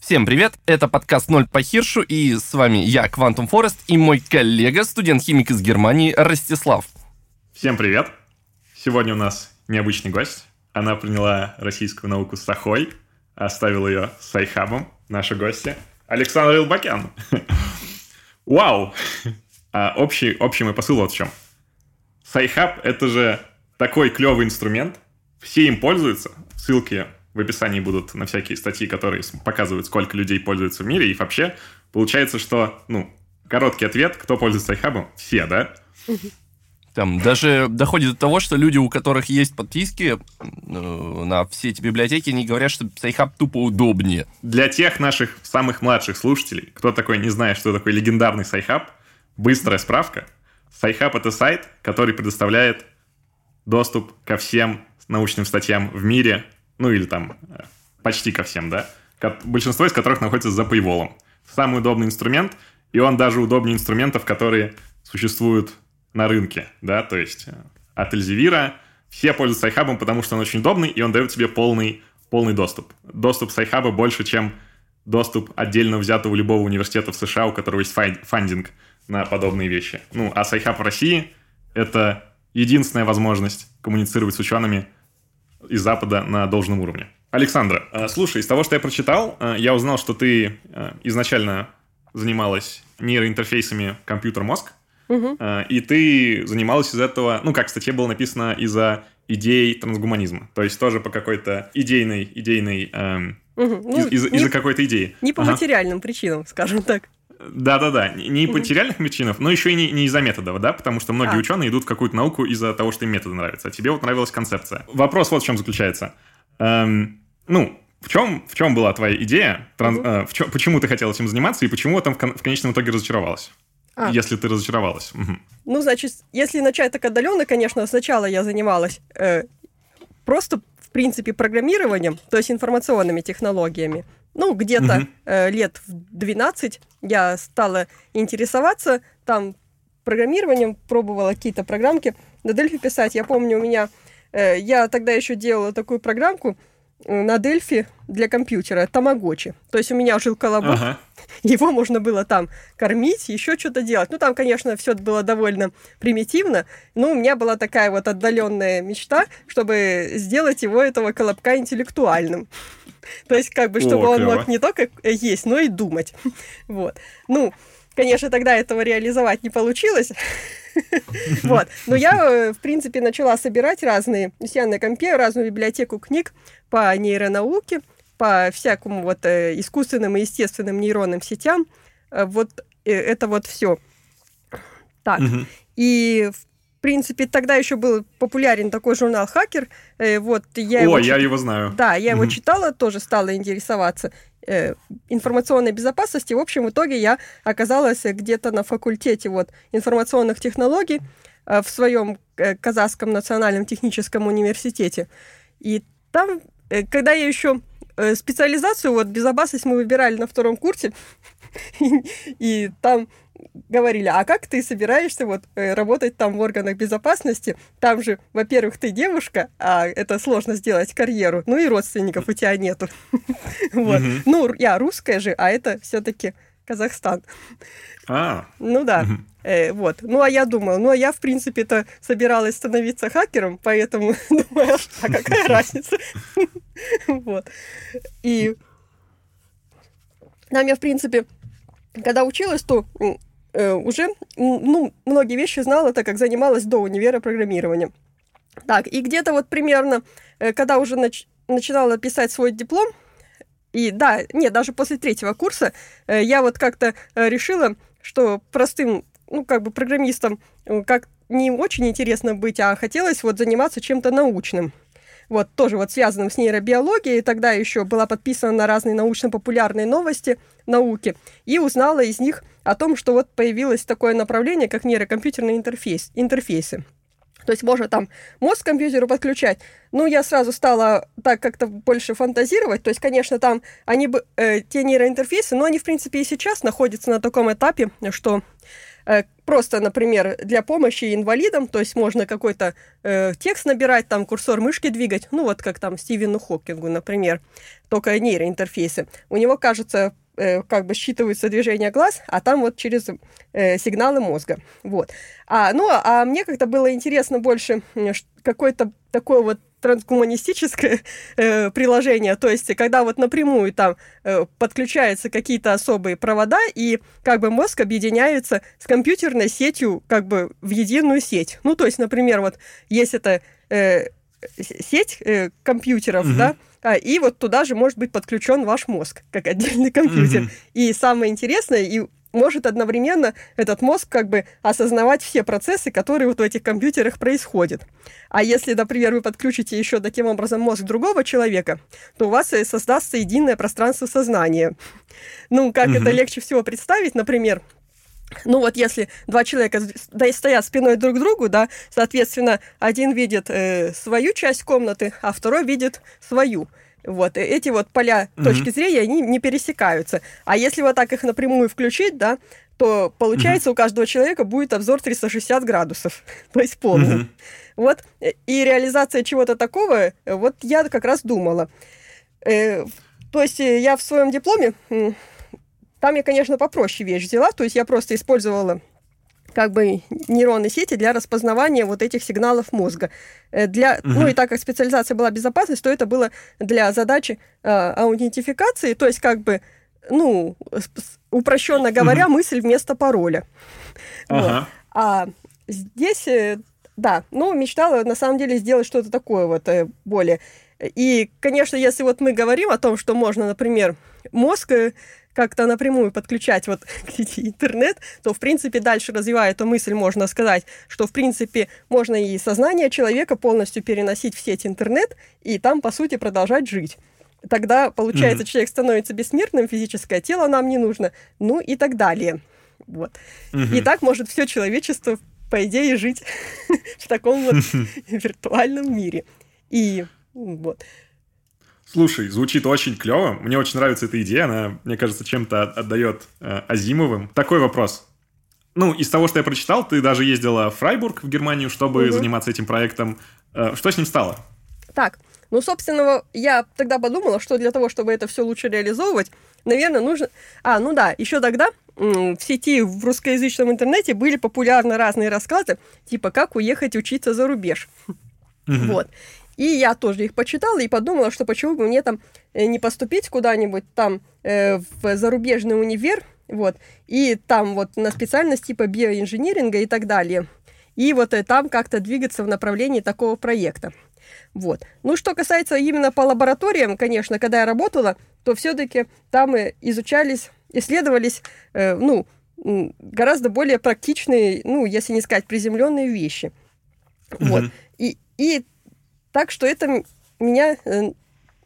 Всем привет, это подкаст «Ноль по Хиршу», и с вами я, Квантум Форест, и мой коллега, студент-химик из Германии, Ростислав. Всем привет! Сегодня у нас необычный гость. Она приняла российскую науку с сохой, оставила ее с Sci-Hub ом, наша гостья, Александра Элбакян. Вау! А общий, общий мой посыл вот в чем. Sci-Hub — это же такой клевый инструмент, все им пользуются, ссылки в описании будут на всякие статьи, которые показывают, сколько людей пользуются в мире, и вообще получается, что, ну, короткий ответ, кто пользуется Sci-Hub? Все, да? Там даже доходит до того, что люди, у которых есть подписки э, на все эти библиотеки, они говорят, что Sci-Hub тупо удобнее. Для тех наших самых младших слушателей, кто такой не знает, что такое легендарный Sci-Hub, быстрая справка. Sci-Hub — это сайт, который предоставляет доступ ко всем научным статьям в мире, ну или там э, почти ко всем, да, большинство из которых находится за paywall. Самый удобный инструмент, и он даже удобнее инструментов, которые существуют на рынке, да, то есть э, от Elsevier все пользуются Sci-Hub, потому что он очень удобный, и он дает тебе полный, полный доступ. Доступ Sci-Hub больше, чем доступ отдельно взятого любого университета в США, у которого есть funding на подобные вещи. Ну, а с iHub в России — это единственная возможность коммуницировать с учеными – из Запада на должном уровне. Александра, э, слушай, из того, что я прочитал, э, я узнал, что ты э, изначально занималась нейроинтерфейсами компьютер-мозг, угу. и ты занималась из этого, ну, как в статье было написано, из-за идей трансгуманизма. То есть тоже по какой-то идейной, идейной, эм, угу. ну, из, из, из-за какой-то идеи. Не по ага. материальным причинам, скажем так. Да-да-да, не по материальных причинах, но еще и не, не из-за методов, да, потому что многие а. ученые идут в какую-то науку из-за того, что им методы нравятся, а тебе вот нравилась концепция. Вопрос вот в чем заключается. Эм, ну, в чем, в чем была твоя идея, транс, э, в чем, почему ты хотела этим заниматься и почему там в, кон, в конечном итоге разочаровалась? А. Если ты разочаровалась. Угу. Ну, значит, если начать так отдаленно, конечно, сначала я занималась э, просто, в принципе, программированием, то есть информационными технологиями. Ну, где-то угу. э, лет в 12 я стала интересоваться там программированием, пробовала какие-то программки на Дельфи писать. Я помню, у меня... Э, я тогда еще делала такую программку, э, на Дельфи для компьютера Тамагочи. То есть у меня жил колобок, ага. его можно было там кормить, еще что-то делать. Ну, там, конечно, все было довольно примитивно, но у меня была такая вот отдаленная мечта, чтобы сделать его, этого колобка, интеллектуальным. То есть, как бы, чтобы О, он мог не только есть, но и думать. Вот. Ну, конечно, тогда этого реализовать не получилось. Вот. Но я, э, в принципе, начала собирать разные, у себя на компе, разную библиотеку книг по нейронауке, по всякому вот э, искусственным и естественным нейронным сетям. Э, вот это вот все. Так. И, в в принципе, тогда еще был популярен такой журнал «Хакер». Э, вот, я О, его я чит... его знаю. Да, я его читала, тоже стала интересоваться э, информационной безопасности. В общем, в итоге я оказалась где-то на факультете вот, информационных технологий э, в своем Казахском национальном техническом университете. И там, когда я еще специализацию, вот безопасность мы выбирали на втором курсе, и там говорили, а как ты собираешься вот э, работать там в органах безопасности? Там же, во-первых, ты девушка, а это сложно сделать карьеру, ну и родственников у тебя нету. Вот. Ну, я русская же, а это все-таки Казахстан. А. Ну да. Э, вот. Ну, а я думала, ну, а я, в принципе-то, собиралась становиться хакером, поэтому думаю, а какая разница? Вот. И там я, в принципе, когда училась, то э, уже ну, многие вещи знала, так как занималась до универа программированием. Так, и где-то вот примерно, э, когда уже нач- начинала писать свой диплом, и да, нет, даже после третьего курса э, я вот как-то э, решила, что простым, ну, как бы программистом э, как не очень интересно быть, а хотелось вот заниматься чем-то научным вот тоже вот связанным с нейробиологией. Тогда еще была подписана на разные научно-популярные новости науки и узнала из них о том, что вот появилось такое направление, как нейрокомпьютерные интерфейс, интерфейсы. То есть можно там мозг к компьютеру подключать. Ну, я сразу стала так как-то больше фантазировать. То есть, конечно, там они бы, э, те нейроинтерфейсы, но они, в принципе, и сейчас находятся на таком этапе, что просто, например, для помощи инвалидам, то есть можно какой-то э, текст набирать, там курсор мышки двигать, ну вот как там Стивену Хокингу, например, только нейроинтерфейсы. У него, кажется, э, как бы считываются движения глаз, а там вот через э, сигналы мозга. Вот. А, ну, а мне как-то было интересно больше какой-то такой вот трансгуманистическое э, приложение, то есть когда вот напрямую там э, подключаются какие-то особые провода, и как бы мозг объединяется с компьютерной сетью как бы в единую сеть. Ну, то есть, например, вот есть эта э, сеть э, компьютеров, угу. да, а, и вот туда же может быть подключен ваш мозг, как отдельный компьютер. Угу. И самое интересное, и может одновременно этот мозг как бы осознавать все процессы, которые вот в этих компьютерах происходят. А если, например, вы подключите еще таким образом мозг другого человека, то у вас создастся единое пространство сознания. Ну, как угу. это легче всего представить, например, ну вот если два человека стоят спиной друг к другу, да, соответственно, один видит э, свою часть комнаты, а второй видит свою. Вот, эти вот поля угу. точки зрения, они не пересекаются. А если вот так их напрямую включить, да, то получается угу. у каждого человека будет обзор 360 градусов, то есть полный. Угу. Вот, и реализация чего-то такого, вот я как раз думала. Э, то есть я в своем дипломе, там я, конечно, попроще вещь взяла, то есть я просто использовала как бы нейронные сети для распознавания вот этих сигналов мозга. Э, для, угу. Ну и так как специализация была безопасность, то это было для задачи э, аутентификации, то есть как бы, ну, упрощенно говоря, угу. мысль вместо пароля. Ага. Вот. А здесь, э, да, ну, мечтала на самом деле сделать что-то такое вот э, более. И, конечно, если вот мы говорим о том, что можно, например, мозг как-то напрямую подключать вот к сети интернет, то, в принципе, дальше развивая эту мысль, можно сказать, что, в принципе, можно и сознание человека полностью переносить в сеть интернет и там, по сути, продолжать жить. Тогда, получается, mm-hmm. человек становится бессмертным, физическое тело нам не нужно, ну и так далее. Вот. Mm-hmm. И так может все человечество, по идее, жить в таком вот виртуальном мире. И вот. Слушай, звучит очень клево. Мне очень нравится эта идея. Она, мне кажется, чем-то отдает э, Азимовым. Такой вопрос. Ну, из того, что я прочитал, ты даже ездила в Фрайбург, в Германию, чтобы угу. заниматься этим проектом. Э, что с ним стало? Так, ну, собственно, я тогда подумала, что для того, чтобы это все лучше реализовывать, наверное, нужно... А, ну да, еще тогда в сети в русскоязычном интернете были популярны разные рассказы, типа «Как уехать учиться за рубеж». Угу. Вот. И я тоже их почитала и подумала, что почему бы мне там э, не поступить куда-нибудь там э, в зарубежный универ, вот, и там вот на специальность типа биоинжиниринга и так далее. И вот э, там как-то двигаться в направлении такого проекта. Вот. Ну, что касается именно по лабораториям, конечно, когда я работала, то все-таки там изучались, исследовались, э, ну, гораздо более практичные, ну, если не сказать приземленные вещи. Mm-hmm. Вот. И, и так что это меня э,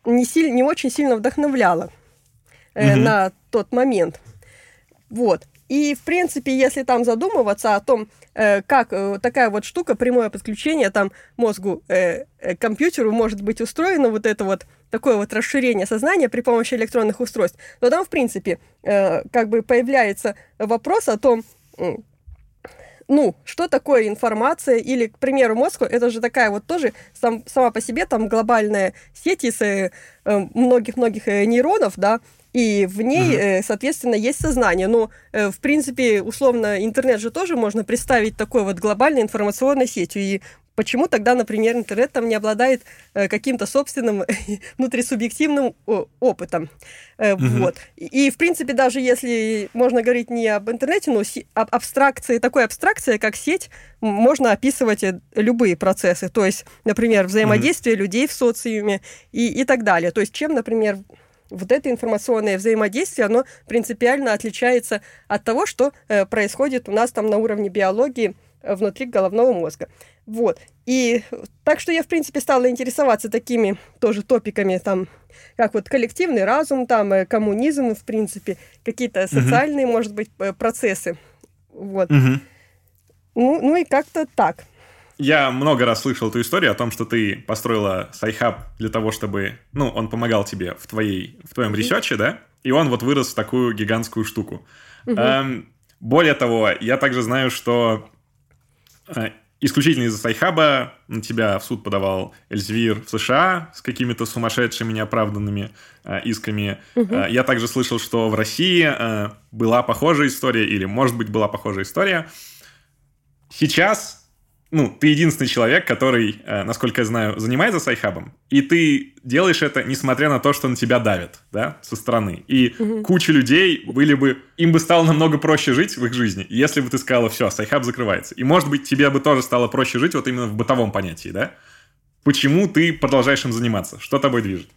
не, силь, не очень сильно вдохновляло э, угу. на тот момент. Вот. И, в принципе, если там задумываться о том, э, как э, такая вот штука, прямое подключение там мозгу, э, э, компьютеру может быть устроено, вот это вот такое вот расширение сознания при помощи электронных устройств, то там, в принципе, э, как бы появляется вопрос о том, ну, что такое информация, или, к примеру, мозг, это же такая вот тоже сам, сама по себе там глобальная сеть из э, многих-многих э, нейронов, да, и в ней, uh-huh. соответственно, есть сознание. Но, в принципе, условно, интернет же тоже можно представить такой вот глобальной информационной сетью. И Почему тогда, например, интернет там не обладает э, каким-то собственным внутрисубъективным опытом? Угу. Вот. И, в принципе, даже если можно говорить не об интернете, но об абстракции, такой абстракции, как сеть, можно описывать э, любые процессы. То есть, например, взаимодействие угу. людей в социуме и, и так далее. То есть, чем, например, вот это информационное взаимодействие, оно принципиально отличается от того, что происходит у нас там на уровне биологии внутри головного мозга. Вот. И так что я, в принципе, стала интересоваться такими тоже топиками, там, как вот коллективный разум, там, э, коммунизм, в принципе, какие-то социальные, uh может быть, процессы. Вот. uh Ну, ну и как-то так. Я много раз слышал эту историю о том, что ты построила Sci-Hub для того, чтобы, ну, он помогал тебе в, твоей, в твоем research е, да? И он вот вырос в такую гигантскую штуку. Угу. Эм, Более того, я также знаю, что э, исключительно из-за Sci-Hub а на тебя в суд подавал Эльзвир в США с какими-то сумасшедшими неоправданными э, исками. Угу. Э, я также слышал, что в России э, была похожая история, или, может быть, была похожая история. Сейчас ну, ты единственный человек, который, э, насколько я знаю, занимается Sci-Hub ом, и ты делаешь это, несмотря на то, что на тебя давят, да, со стороны. И угу. куча людей были бы, им бы стало намного проще жить в их жизни, если бы ты сказала, все, Sci-Hub закрывается. И, может быть, тебе бы тоже стало проще жить вот именно в бытовом понятии, да? Почему ты продолжаешь им заниматься? Что тобой движет?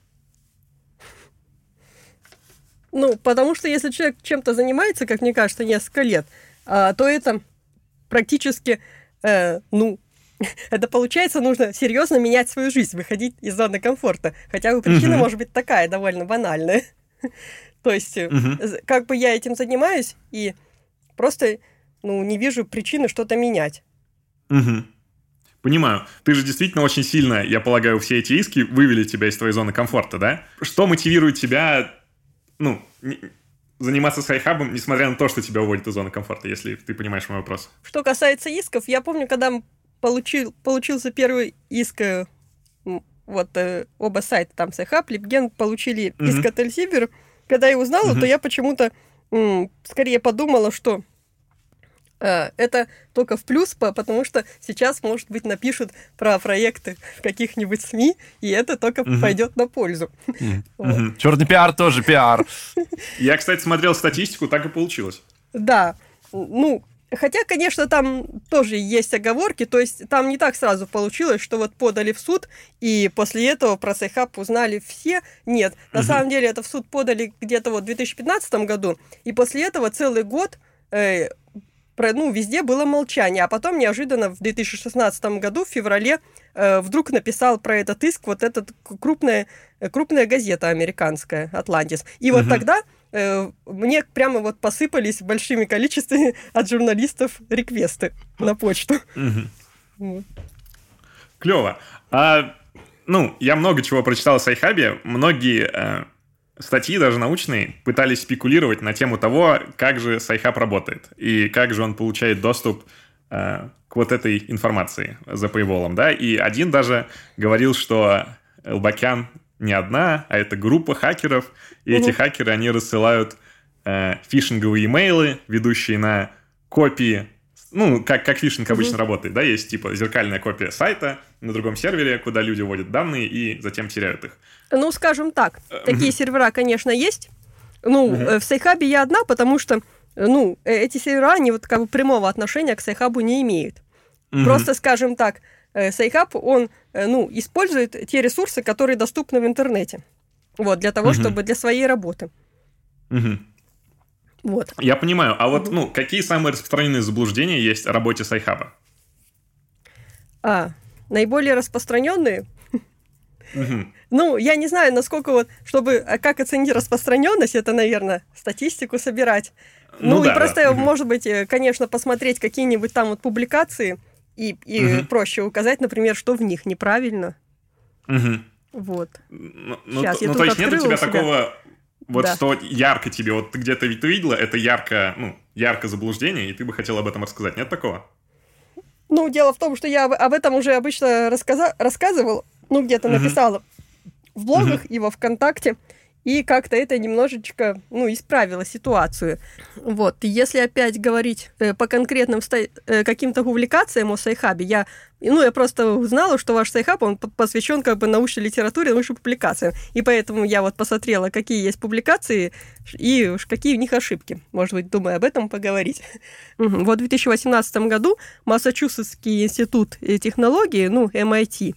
Ну, потому что если человек чем-то занимается, как мне кажется, несколько лет, а, то это практически э, ну, это получается, нужно серьезно менять свою жизнь, выходить из зоны комфорта. Хотя бы причина угу. может быть такая, довольно банальная. То есть, угу. как бы я этим занимаюсь, и просто ну, не вижу причины что-то менять. Угу. Понимаю. Ты же действительно очень сильно, я полагаю, все эти иски вывели тебя из твоей зоны комфорта, да? Что мотивирует тебя, ну, заниматься сайхабом, несмотря на то, что тебя уводит из зоны комфорта, если ты понимаешь мой вопрос. Что касается исков, я помню, когда получил, получился первый иск, э, вот э, оба сайта, там сайхаб, LibGen, получили угу. иск от Эльзевир. Когда я узнала, mm-hmm. то я почему-то скорее подумала, что это только в плюс, потому что сейчас, может быть, напишут про проекты в каких-нибудь СМИ, и это только угу. пойдет на пользу. Угу. Вот. Черный пиар тоже пиар. Я, кстати, смотрел статистику, так и получилось. Да. Ну, Хотя, конечно, там тоже есть оговорки, то есть там не так сразу получилось, что вот подали в суд, и после этого про Сайхаб узнали все. Нет, на угу. самом деле это в суд подали где-то вот в 2015 году, и после этого целый год э, про, ну, везде было молчание. А потом неожиданно в 2016 году, в феврале, э, вдруг написал про этот иск вот эта крупная, крупная газета американская, «Атлантик». И угу. вот тогда э, мне прямо вот посыпались большими количествами от журналистов реквесты на почту. Угу. Клево. А, ну, я много чего прочитал о Сайхабе. Многие... Э статьи, даже научные, пытались спекулировать на тему того, как же Сайхаб работает и как же он получает доступ э, к вот этой информации за paywall, да, и один даже говорил, что Элбакян не одна, а это группа хакеров, и угу. эти хакеры, они рассылают э, фишинговые имейлы, ведущие на копии ну, как, как фишинг обычно mm-hmm. работает, да, есть типа зеркальная копия сайта на другом сервере, куда люди вводят данные и затем теряют их. Ну, скажем так, э, такие сервера, конечно, есть. Ну, mm-hmm. в Сайхабе я одна, потому что, ну, э, эти сервера, они вот как бы прямого отношения к Сайхабу не имеют. Mm-hmm. Просто, скажем так, Сайхаб, он, ну, использует те ресурсы, которые доступны в интернете. Вот, для того, mm-hmm. чтобы для своей работы. Mm-hmm. Вот. Я понимаю. А вот, ну, какие самые распространенные заблуждения есть о работе Сайхаба? А, наиболее распространенные? Ну, я не знаю, насколько вот, чтобы, а как оценить распространенность, это, наверное, статистику собирать. Ну, ну да, и просто, да. может быть, э, конечно, посмотреть какие-нибудь там вот публикации и, и угу. проще указать, например, что в них неправильно. Угу. Вот. Ну, Сейчас, ну, я ну, то есть нет у тебя такого вот да. что ярко тебе, вот ты где-то ты видела, это ярко, ну, ярко заблуждение, и ты бы хотела об этом рассказать. Нет такого? Ну, дело в том, что я об этом уже обычно рассказа- рассказывал, ну, где-то uh-huh. написала в блогах uh-huh. и во ВКонтакте и как-то это немножечко, ну, исправило ситуацию. Вот, если опять говорить э, по конкретным э, каким-то публикациям о Сайхабе, я, ну, я просто узнала, что ваш Сайхаб, он посвящен как бы научной литературе, научным публикациям, и поэтому я вот посмотрела, какие есть публикации и уж какие в них ошибки. Может быть, думаю об этом поговорить. Вот в 2018 году Массачусетский институт технологии, ну, MIT,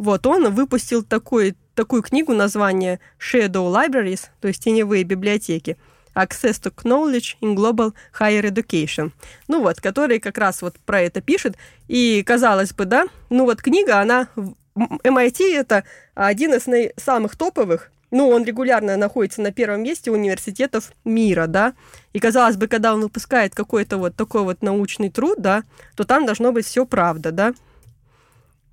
вот, он выпустил такой такую книгу название Shadow Libraries, то есть теневые библиотеки, Access to Knowledge in Global Higher Education. Ну вот, который как раз вот про это пишет. И казалось бы, да, ну вот книга, она... MIT это один из самых топовых ну, он регулярно находится на первом месте университетов мира, да, и казалось бы, когда он выпускает какой-то вот такой вот научный труд, да, то там должно быть все правда, да,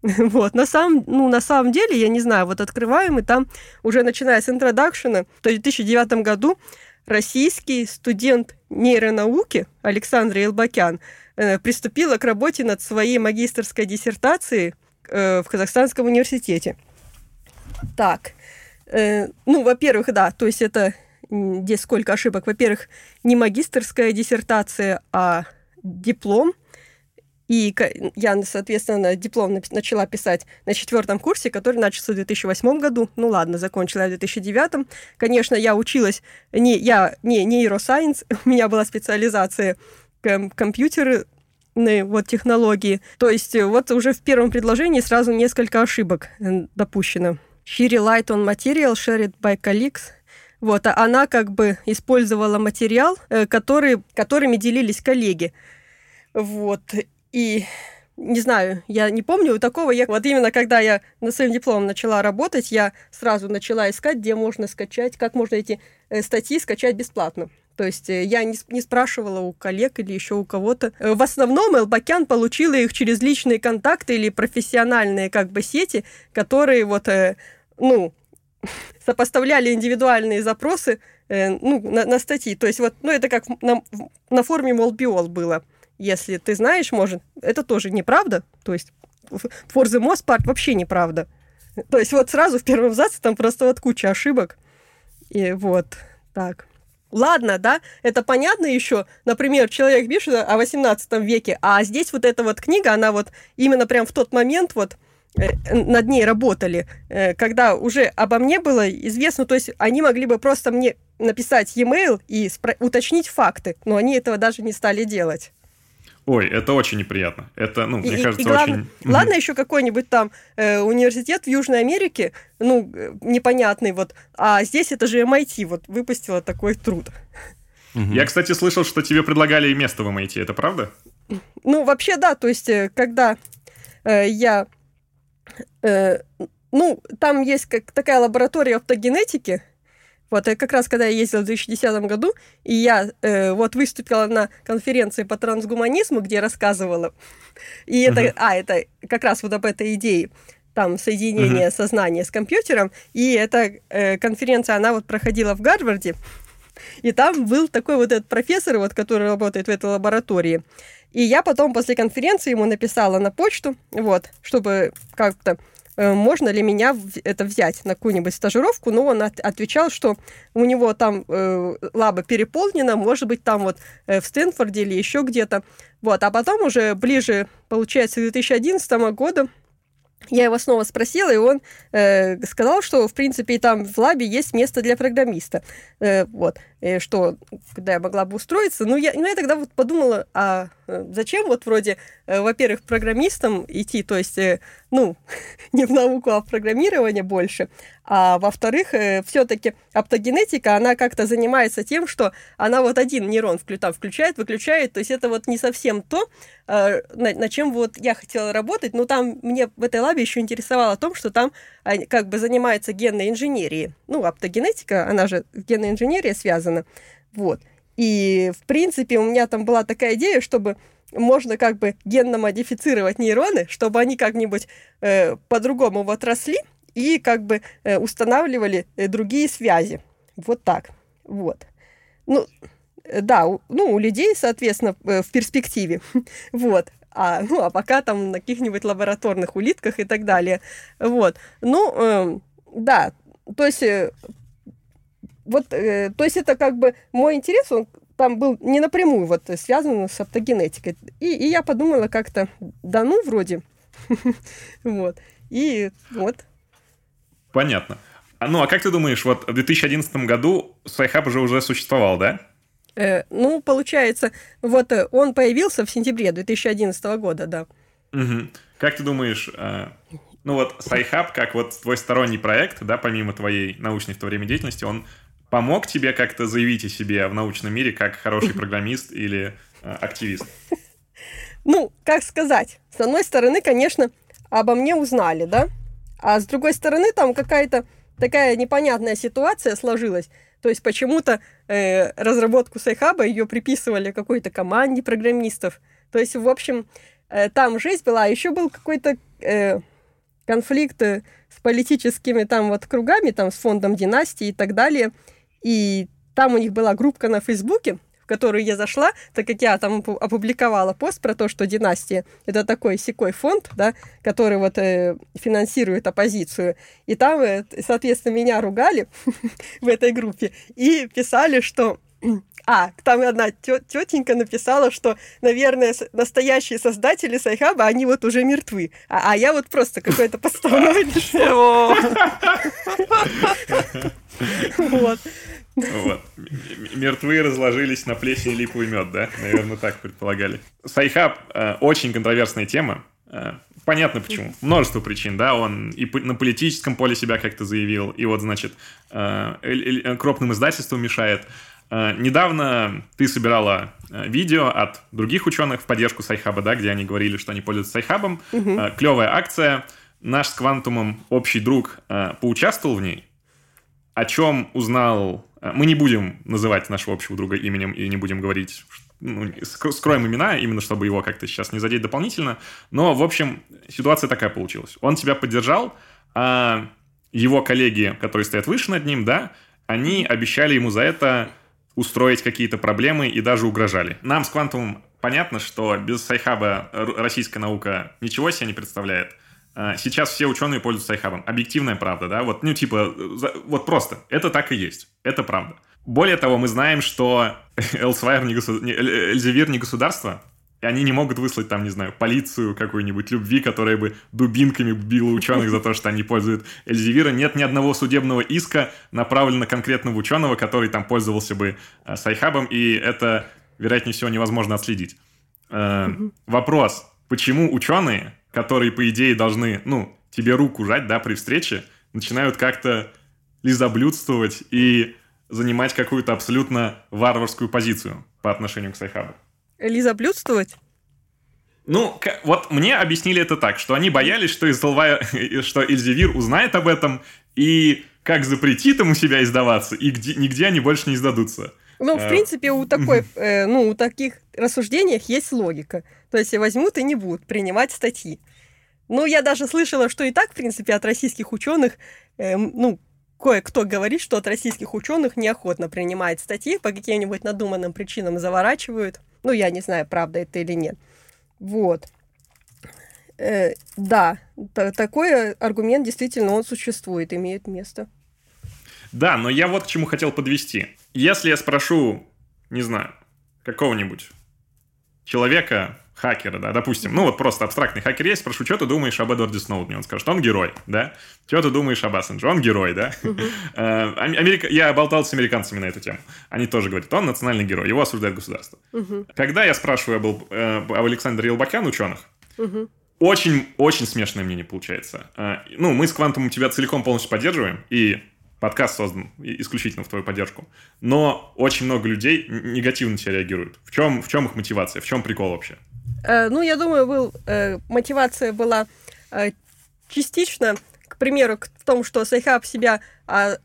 Вот, на самом, ну, на самом деле, я не знаю, вот открываем, и там уже начиная с интродакшена, в 2009 году российский студент нейронауки Александр Елбакян э, приступила к работе над своей магистрской диссертацией э, в Казахстанском университете. Так, э, ну, во-первых, да, то есть это здесь сколько ошибок. Во-первых, не магистрская диссертация, а диплом – и я, соответственно, диплом начала писать на четвертом курсе, который начался в 2008 году. Ну ладно, закончила я в 2009. Конечно, я училась не я не нейросайенс, у меня была специализация компьютеры вот технологии. То есть э, вот уже в первом предложении сразу несколько ошибок э, допущено. She relied on material shared by colleagues. Вот, а она как бы использовала материал, э, который, которыми делились коллеги. Вот. И не знаю, я не помню, такого я... Вот именно когда я на своем дипломом начала работать, я сразу начала искать, где можно скачать, как можно эти э, статьи скачать бесплатно. То есть э, я не, не спрашивала у коллег или еще у кого-то. Э, в основном Элбакян получила их через личные контакты или профессиональные как бы сети, которые вот, ну, сопоставляли индивидуальные запросы ну, на, на статьи. То есть вот, ну, это как на, на форуме Молбиол было если ты знаешь, может, это тоже неправда. То есть for the most part вообще неправда. То есть вот сразу в первом абзаце там просто вот куча ошибок. И вот так. Ладно, да, это понятно еще. Например, человек пишет о 18 веке, а здесь вот эта вот книга, она вот именно прям в тот момент вот э, над ней работали, э, когда уже обо мне было известно, то есть они могли бы просто мне написать e-mail и уточнить факты, но они этого даже не стали делать. Ой, это очень неприятно. Это, ну, и, мне кажется, и главное, очень... Ладно, еще какой-нибудь там э, университет в Южной Америке, ну, э, непонятный вот, а здесь это же MIT вот выпустила такой труд. Я, кстати, слышал, что тебе предлагали место в MIT, это правда? Ну, вообще, да, то есть, э, когда э, я... Э, ну, там есть как такая лаборатория автогенетики, вот, как раз когда я ездила в 2010 году, и я э, вот выступила на конференции по трансгуманизму, где рассказывала, и это, uh-huh. а, это как раз вот об этой идее, там, соединение uh-huh. сознания с компьютером, и эта э, конференция, она вот проходила в Гарварде, и там был такой вот этот профессор, вот, который работает в этой лаборатории, и я потом после конференции ему написала на почту, вот, чтобы как-то можно ли меня это взять на какую-нибудь стажировку, но он отвечал, что у него там э, лаба переполнена, может быть, там вот э, в Стэнфорде или еще где-то. Вот, а потом уже ближе, получается, к 2011 году я его снова спросила, и он э, сказал, что, в принципе, там в лабе есть место для программиста. Э, вот. И что, когда я могла бы устроиться. Ну, я, ну, я тогда вот подумала, а э, зачем вот вроде, э, во-первых, программистам идти, то есть, э, ну, не в науку, а в программирование больше, а во-вторых, э, все-таки оптогенетика, она как-то занимается тем, что она вот один нейрон там, включает, выключает, то есть это вот не совсем то, э, на, на чем вот я хотела работать, но там мне в этой лабе еще интересовало о том, что там э, как бы занимается генной инженерией. Ну, оптогенетика, она же генной инженерия связана. Вот. И, в принципе, у меня там была такая идея, чтобы можно как бы генно модифицировать нейроны, чтобы они как-нибудь э, по-другому вот росли и как бы э, устанавливали э, другие связи. Вот так. Вот. Ну, э, да, у, ну, у людей, соответственно, э, в перспективе. вот. А, ну, а пока там на каких-нибудь лабораторных улитках и так далее. Вот. Ну, э, да, то есть э, вот, э, то есть это как бы мой интерес, он там был не напрямую вот связан с оптогенетикой. И, и я подумала как-то, да ну, вроде. Вот. И вот. Понятно. А, ну, а как ты думаешь, вот в 2011 году SciHub уже уже существовал, да? Э, ну, получается, вот э, он появился в сентябре 2011 года, да. Угу. Как ты думаешь, э, ну вот SciHub, как вот твой сторонний проект, да, помимо твоей научной в то время деятельности, он помог тебе как-то заявить о себе в научном мире как хороший программист или активист? Ну, как сказать, с одной стороны, конечно, обо мне узнали, да, а с другой стороны, там какая-то такая непонятная ситуация сложилась. То есть почему-то э, разработку Сайхаба ее приписывали какой-то команде программистов. То есть, в общем, э, там жизнь была, а еще был какой-то э, конфликт с политическими там вот кругами, там с фондом «Династии» и так далее. И там у них была группка на Фейсбуке, в которую я зашла, так как я там опубликовала пост про то, что «Династия» — это такой секой фонд, да, который вот э, финансирует оппозицию. И там, э, соответственно, меня ругали в этой группе и писали, что а, там одна тетенька написала, что, наверное, настоящие создатели Сайхаба, они вот уже мертвы. А, а я вот просто какой-то подставной. Вот. Вот. Мертвые разложились на плесень липовый мед, да? Наверное, так предполагали. Сайхаб э, очень контроверсная тема. Э, понятно почему. Множество причин, да. Он и на политическом поле себя как-то заявил, и вот, значит, э, крупным издательствам мешает. Недавно ты собирала видео от других ученых в поддержку Сайхаба, да, где они говорили, что они пользуются Сайхабом. Угу. Клевая акция. Наш с Квантумом общий друг поучаствовал в ней. О чем узнал... Мы не будем называть нашего общего друга именем и не будем говорить, ну, скроем имена, именно чтобы его как-то сейчас не задеть дополнительно. Но, в общем, ситуация такая получилась. Он тебя поддержал, а его коллеги, которые стоят выше над ним, да, они обещали ему за это устроить какие-то проблемы и даже угрожали. Нам с Квантумом понятно, что без Сайхаба российская наука ничего себе не представляет. А, сейчас все ученые пользуются Сайхабом. Объективная правда, да? Вот, ну, типа, вот просто. Это так и есть. Это правда. Более того, мы знаем, что Элсвайр не. Эльзевир не государство, и они не могут выслать там, не знаю, полицию какую-нибудь любви, которая бы дубинками била ученых за то, что они пользуют Эльзевира. Нет ни одного судебного иска, направленного конкретно в ученого, который там пользовался бы э, Сайхабом, и это, вероятнее всего, невозможно отследить. Э, вопрос, почему ученые, которые, по идее, должны, ну, тебе руку жать, да, при встрече, начинают как-то лизоблюдствовать и занимать какую-то абсолютно варварскую позицию по отношению к Сайхабу? Лизоблюдствовать? Ну, вот мне объяснили это так, что они боялись, что, Излва... что Эльзевир узнает об этом и как запретит ему себя издаваться, и где... нигде они больше не издадутся. Ну, в а... принципе, у такой, э, ну, у таких рассуждениях есть логика. То есть возьмут и не будут принимать статьи. Ну, я даже слышала, что и так, в принципе, от российских ученых, э, ну, кое-кто говорит, что от российских ученых неохотно принимает статьи, по каким-нибудь надуманным причинам заворачивают. Ну, я не знаю, правда это или нет. Вот. Э, да, такой аргумент действительно он существует, имеет место. Да, но я вот к чему хотел подвести. Если я спрошу, не знаю, какого-нибудь человека, хакера, да, допустим, ну вот просто абстрактный хакер есть, спрошу, что ты думаешь об Эдварде Сноудене? Он скажет, он герой, да? Что ты думаешь об Ассенже? Он герой, да? Э, Америка... Я болтал с американцами на эту тему. Они тоже говорят, он национальный герой, его осуждает государство. Когда я спрашиваю об, э, Александре Елбакян, ученых, очень-очень смешное мнение получается. Э, ну, мы с Квантумом тебя целиком полностью поддерживаем, и подкаст создан исключительно в твою поддержку. Но очень много людей негативно на тебя реагируют. В чем, в чем их мотивация? В чем прикол вообще? Э, ну, я думаю, был, э, мотивация была э, частично, к примеру, в том, что Sci-Hub себя э,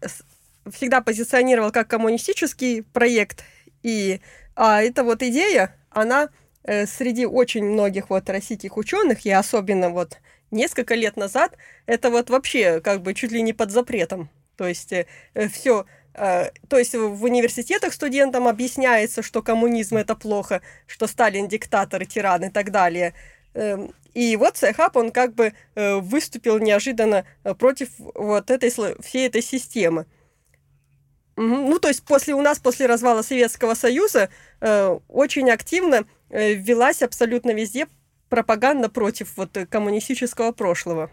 всегда позиционировал как коммунистический проект, и а эта вот идея, она э, среди очень многих вот российских ученых, и особенно вот несколько лет назад, это вот вообще как бы чуть ли не под запретом. То есть э, все Э, то есть в университетах студентам объясняется, что коммунизм это плохо, что Сталин диктатор, тиран и так далее. Эм, и вот Sci-Hub, он как бы э, выступил неожиданно э, против вот этой, всей этой системы. Ну, то есть после у нас, после развала Советского Союза, очень активно велась абсолютно везде пропаганда против вот коммунистического прошлого.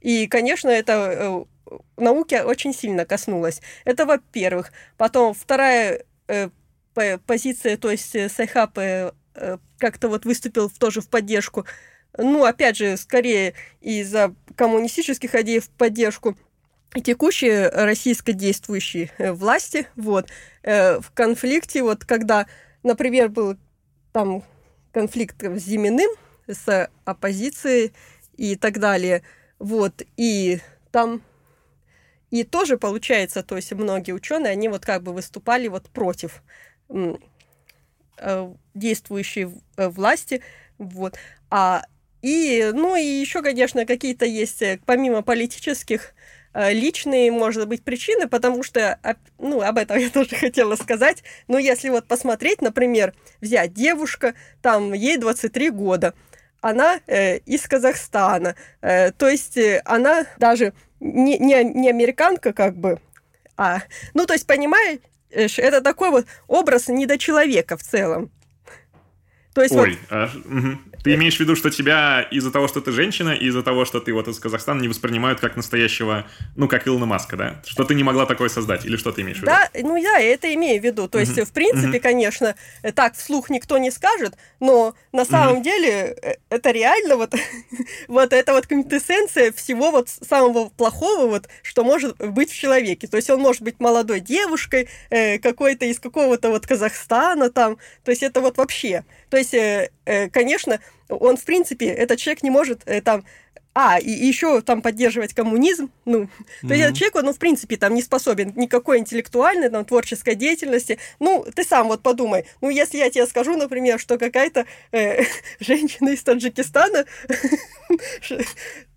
И, конечно, это науки очень сильно коснулась. Это во-первых. Потом вторая э, позиция, то есть э, Sci-Hub э, э, как-то вот выступил тоже в поддержку. Ну, опять же, скорее из-за коммунистических идей в поддержку текущей российской действующей э, власти. Вот. Э, в конфликте, вот когда, например, был там конфликт с Зиминым, с оппозицией и так далее. Вот. И там и тоже получается, то есть многие ученые, они вот как бы выступали вот против э, действующей э, власти, вот. А и, ну и еще, конечно, какие-то есть, э, помимо политических личные, может быть, причины, потому что, ну, об этом я тоже хотела сказать, но если вот посмотреть, например, взять девушка, там, ей 23 года, она э, из Казахстана, э, то есть она даже не, не, не американка, как бы, а, ну, то есть, понимаешь, это такой вот образ недочеловека в целом. То есть Ой, вот... а, угу. Ты имеешь в виду, что тебя из-за того, что ты женщина, и из-за того, что ты вот из Казахстана, не воспринимают как настоящего, ну, как Илона Маска, да? Что ты не могла такое создать, или что ты имеешь в виду? Да, ну я это имею в виду. То есть, в принципе, конечно, так вслух никто не скажет, но на самом деле э, это реально вот, вот это вот квинтэссенция всего вот самого плохого, вот, что может быть в человеке. То есть он может быть молодой девушкой, э, какой-то из какого-то вот Казахстана там. То есть это вот вообще. То есть, э, конечно, он, в принципе, этот человек не может э, там а, и, еще там поддерживать коммунизм, ну, mm-hmm. то есть этот человек, он, ну, в принципе, там не способен никакой интеллектуальной, там, творческой деятельности. Ну, ты сам вот подумай, ну, если я тебе скажу, например, что какая-то э, женщина из Таджикистана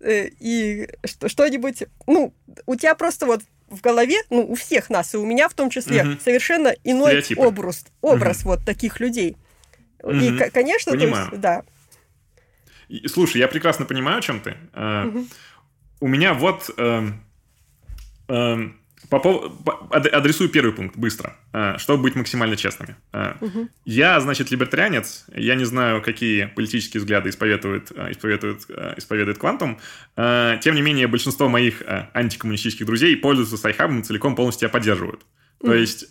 э, и что-нибудь, ну, у тебя просто вот в голове, ну, у всех нас, и у меня в том числе, совершенно иной образ, образ вот таких людей. Mm-hmm. И, конечно, Понимаю. то есть, да. Слушай, я прекрасно понимаю, о чем ты. Угу. У меня вот... Э, э, адресую первый пункт быстро, э, чтобы быть максимально честными. Угу. Я, значит, либертарианец. Я не знаю, какие политические взгляды исповедует, исповедует, исповедует Квантум. Тем не менее, большинство моих антикоммунистических друзей пользуются Sci-Hub ом и целиком полностью тебя поддерживают. То есть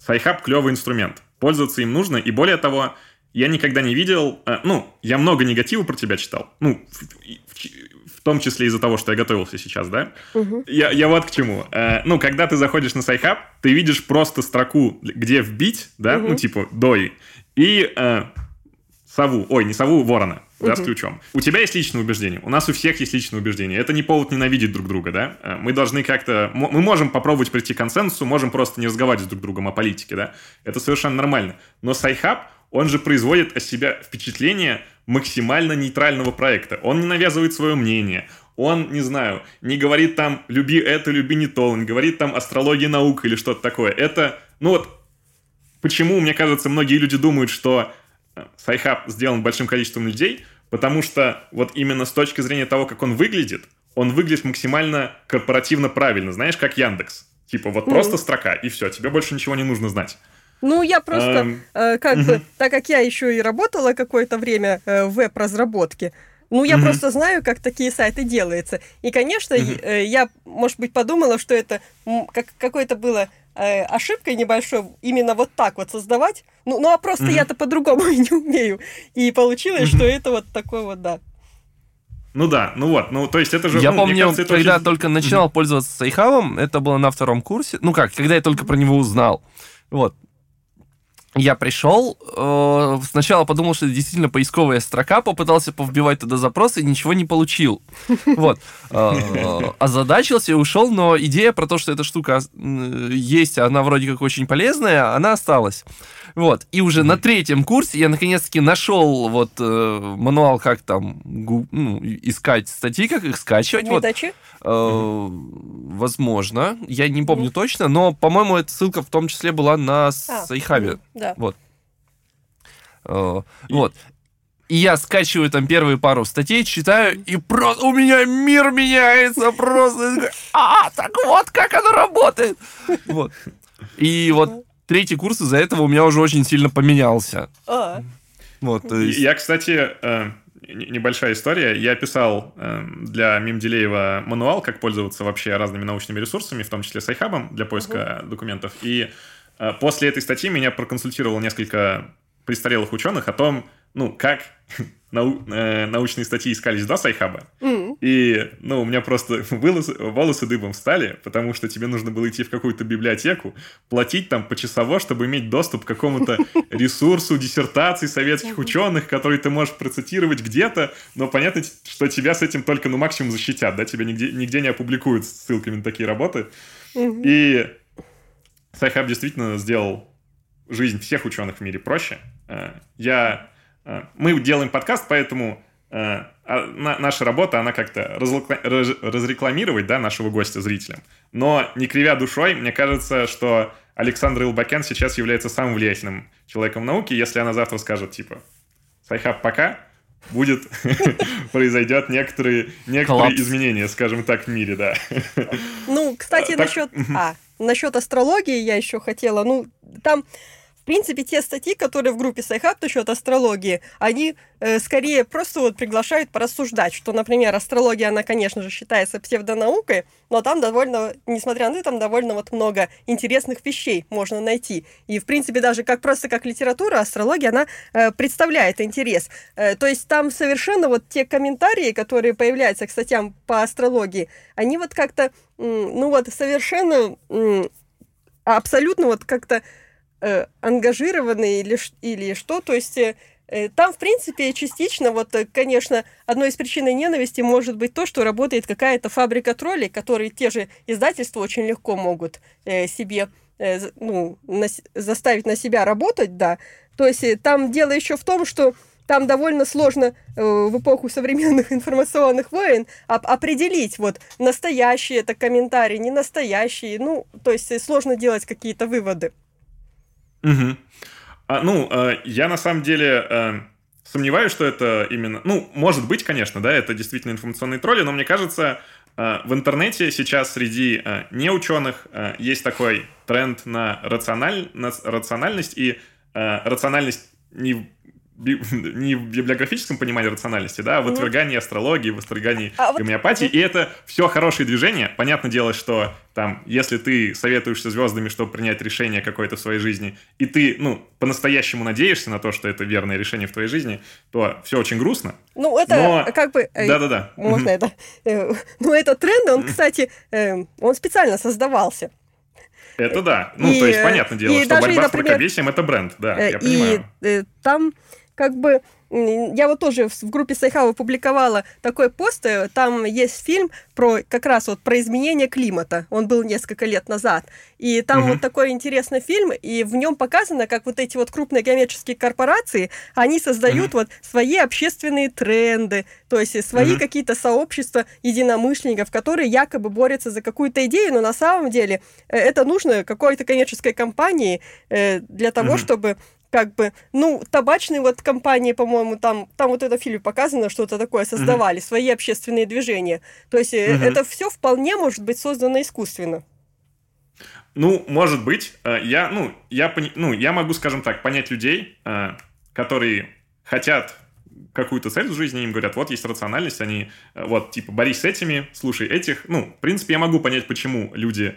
Sci-Hub клевый инструмент. Пользоваться им нужно. И более того, я никогда не видел... Э, ну, я много негатива про тебя читал. Ну, в, в, в том числе из-за того, что я готовился сейчас, да? Угу. Я, я вот к чему. Э, ну, когда ты заходишь на Sci-Hub, ты видишь просто строку, где вбить, да, угу. ну, типа, DOI, и э, сову, ой, не сову, ворона, да, угу. с ключом. У тебя есть личное убеждение, у нас у всех есть личное убеждение. Это не повод ненавидеть друг друга, да? Э, мы должны как-то... Мы можем попробовать прийти к консенсусу, можем просто не разговаривать с друг другом о политике, да? Это совершенно нормально. Но Sci-Hub он же производит о себя впечатление максимально нейтрального проекта. Он не навязывает свое мнение, он, не знаю, не говорит там «люби это, люби не то», он говорит там «астрология наука» или что-то такое. Это, ну вот, почему, мне кажется, многие люди думают, что Sci-Hub сделан большим количеством людей, потому что вот именно с точки зрения того, как он выглядит, он выглядит максимально корпоративно правильно, знаешь, как Яндекс. Типа вот mm-hmm. просто строка, и все, тебе больше ничего не нужно знать. Ну, я просто, эм... э, как угу. бы, так как я еще и работала какое-то время э, в веб-разработке, ну, я угу. просто знаю, как такие сайты делаются. И, конечно, угу. э, я, может быть, подумала, что это как, какое-то было э, ошибкой небольшой именно вот так вот создавать. Ну, ну а просто угу. я-то по-другому и не умею. И получилось, угу. что это вот такое вот, да. Ну да, ну вот, ну то есть это же... Я ну, помню, кажется, когда очень... только начинал mm-hmm. пользоваться Сайхавом, это было на втором курсе, ну как, когда я только про него узнал. Вот, я пришел, э, сначала подумал, что это действительно поисковая строка, попытался повбивать туда запросы и ничего не получил. Вот. Э, озадачился и ушел, но идея про то, что эта штука есть, она вроде как очень полезная, она осталась. Вот. И уже на третьем курсе я наконец-таки нашел вот э, мануал, как там ну, искать статьи, как их скачивать. Вот. Э, возможно. Я не помню точно, но, по-моему, эта ссылка в том числе была на а, Sci-Hub е. Да. Вот. Э, вот. И я скачиваю там первые пару статей, читаю, и просто у меня мир меняется просто. А, так вот как оно работает. Вот. И вот третий курс из-за этого у меня уже очень сильно поменялся. А. Вот, то есть... Я, кстати, э, небольшая история. Я писал э, для Мемделеева мануал, как пользоваться вообще разными научными ресурсами, в том числе Sci-Hub ом для поиска угу. документов. И э, после этой статьи меня проконсультировало несколько престарелых ученых о том, ну, как нау э, научные статьи искались до Sci-Hub а. Mm. И, ну, у меня просто волосы, волосы дыбом встали, потому что тебе нужно было идти в какую-то библиотеку, платить там почасово, чтобы иметь доступ к какому-то ресурсу диссертаций советских ученых, которые ты можешь процитировать где-то, но понятно, что тебя с этим только, ну, максимум защитят, да, тебя нигде, нигде не опубликуют с ссылками на такие работы. Mm-hmm. И Sci-Hub действительно сделал жизнь всех ученых в мире проще. Э, я мы делаем подкаст, поэтому э, а, на, наша работа, она как-то разрекламировать, да, нашего гостя зрителям. Но, не кривя душой, мне кажется, что Александра Элбакян сейчас является самым влиятельным человеком науки, если она завтра скажет, типа, Sci-Hub, пока, будет, произойдет некоторые, некоторые изменения, скажем так, в мире, да. Ну, кстати, насчет... А, насчет астрологии я еще хотела, ну, там в принципе, те статьи, которые в группе Sci-Hub насчет астрологии, они э, скорее просто вот приглашают порассуждать, что, например, астрология, она, конечно же, считается псевдонаукой, но там довольно, несмотря на это, там довольно вот много интересных вещей можно найти. И, в принципе, даже как просто как литература, астрология, она э, представляет интерес. Э, то есть там совершенно вот те комментарии, которые появляются к статьям по астрологии, они вот как-то, ну вот, совершенно абсолютно вот как-то э, ангажированы или, или что. То есть э, э, там, в принципе, частично, вот, конечно, одной из причин ненависти может быть то, что работает какая-то фабрика троллей, которые те же издательства очень легко могут себе ну, на, заставить на себя работать, да. То есть там дело еще в том, что там довольно сложно э, в эпоху современных информационных войн оп- определить, вот, настоящие это комментарии, не настоящие, ну, то есть сложно делать какие-то выводы. Угу. А, ну, э, я на самом деле э, сомневаюсь, что это именно... Ну, может быть, конечно, да, это действительно информационные тролли, но мне кажется, э, в интернете сейчас среди э, неученых э, есть такой тренд на, рациональ... на рациональность, и э, рациональность не не в библиографическом понимании рациональности, да, а в отвергании астрологии, в отвергании а гомеопатии. Вот... И это все хорошие движения. Понятное дело, что там, если ты советуешься звездами, чтобы принять решение какое-то в своей жизни, и ты, ну, по-настоящему надеешься на то, что это верное решение в твоей жизни, то все очень грустно. Ну, это Но... как бы... Э, Да-да-да. Можно это... Э, ну, это тренд, он, кстати, э, он специально создавался. Это да. Ну, и, то есть, понятное дело, что борьба например, с мракобесием — это бренд, да, я и, понимаю. И там как бы я вот тоже в группе Sci-Hub'а публиковала такой пост, э, там есть фильм про как раз вот про изменение климата, он был несколько лет назад, и там угу. вот такой интересный фильм, и в нем показано, как вот эти вот крупные коммерческие корпорации, они создают угу. вот свои общественные тренды, то есть свои угу. какие-то сообщества единомышленников, которые якобы борются за какую-то идею, но на самом деле э, это нужно какой-то коммерческой компании э, для того, угу. чтобы как бы, ну, табачные вот компании, по-моему, там, там вот это в фильме показано, что-то такое создавали, mm-hmm. свои общественные движения. То есть mm-hmm. это все вполне может быть создано искусственно. Ну, может быть. Э, я, ну, я, ну, я могу, скажем так, понять людей, э, которые хотят какую-то цель в жизни, им говорят, вот есть рациональность, они, вот, типа, борись с этими, слушай этих. Ну, в принципе, я могу понять, почему люди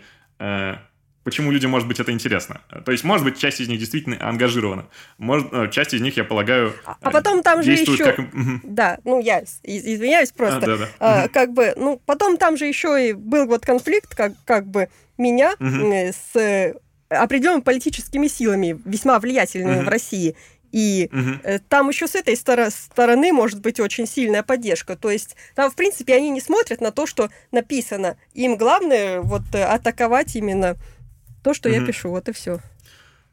почему людям, может быть, это интересно. То есть, может быть, часть из них действительно ангажирована. Может, э, часть из них, я полагаю, А потом там же еще... Как... Да, ну, я извиняюсь просто. А, да, да. А, как бы, ну, потом там же еще и был вот конфликт, как, как бы, меня угу. с определенными политическими силами, весьма влиятельными угу. в России. И угу. там еще с этой стороны может быть очень сильная поддержка. То есть там, в принципе, они не смотрят на то, что написано. Им главное вот э, атаковать именно то, что угу. я пишу, вот и все.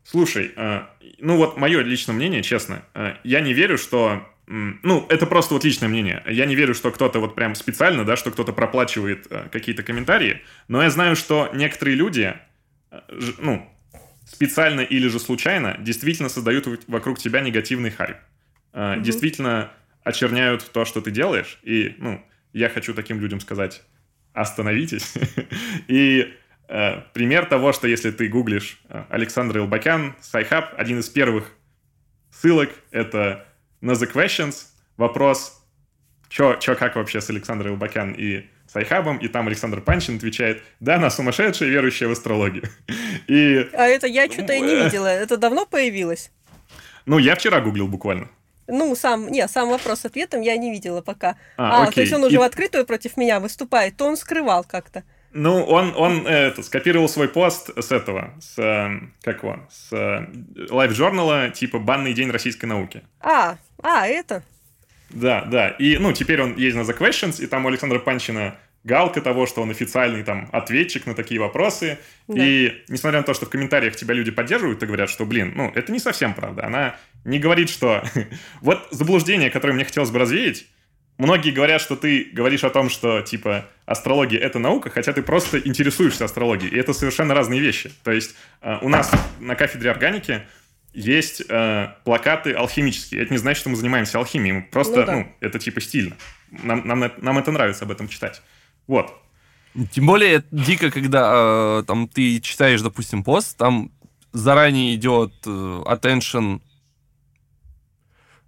Слушай, э, ну вот мое личное мнение, честно, э, я не верю, что ну, это просто вот личное мнение. Я не верю, что кто-то вот прям специально, да, что кто-то проплачивает э, какие-то комментарии, но я знаю, что некоторые люди, ну, специально или же случайно, действительно создают вокруг тебя негативный хайп. Mm-hmm. Действительно очерняют то, что ты делаешь, и, ну, я хочу таким людям сказать, остановитесь. и Э, пример того, что если ты гуглишь э, Александра Элбакян, Sci-Hub, один из первых ссылок — это на The Questions, вопрос, чё, чё как вообще с Александрой Элбакян и Sci-Hub'ом, и там Александр Панчин отвечает, да, она сумасшедшая, верующая в астрологию. И... А это я что-то и не э, видела. Это давно появилось? Ну, я вчера гуглил буквально. Ну, сам, не, сам вопрос с ответом я не видела пока. А, а окей. то есть он уже и... в открытую против меня выступает, то он скрывал как-то. Ну, он, он это, скопировал свой пост с этого, с, э, как его, с лайв-журнала, типа «Банный день российской науки». А, а, это? Да, да. И, ну, теперь он есть на The Questions, и там у Александра Панчина галка того, что он официальный там ответчик на такие вопросы. Да. И несмотря на то, что в комментариях тебя люди поддерживают и говорят, что, блин, ну, это не совсем правда. Она не говорит, что... вот заблуждение, которое мне хотелось бы развеять, многие говорят, что ты говоришь о том, что, типа, астрология — это наука, хотя ты просто интересуешься астрологией. И это совершенно разные вещи. То есть э, у нас на кафедре органики есть э, плакаты алхимические. Это не значит, что мы занимаемся алхимией. Просто, ну, да. ну это типа стильно. Нам, нам, нам это нравится об этом читать. Вот. Тем более дико, когда э, там ты читаешь, допустим, пост, там заранее идет э, attention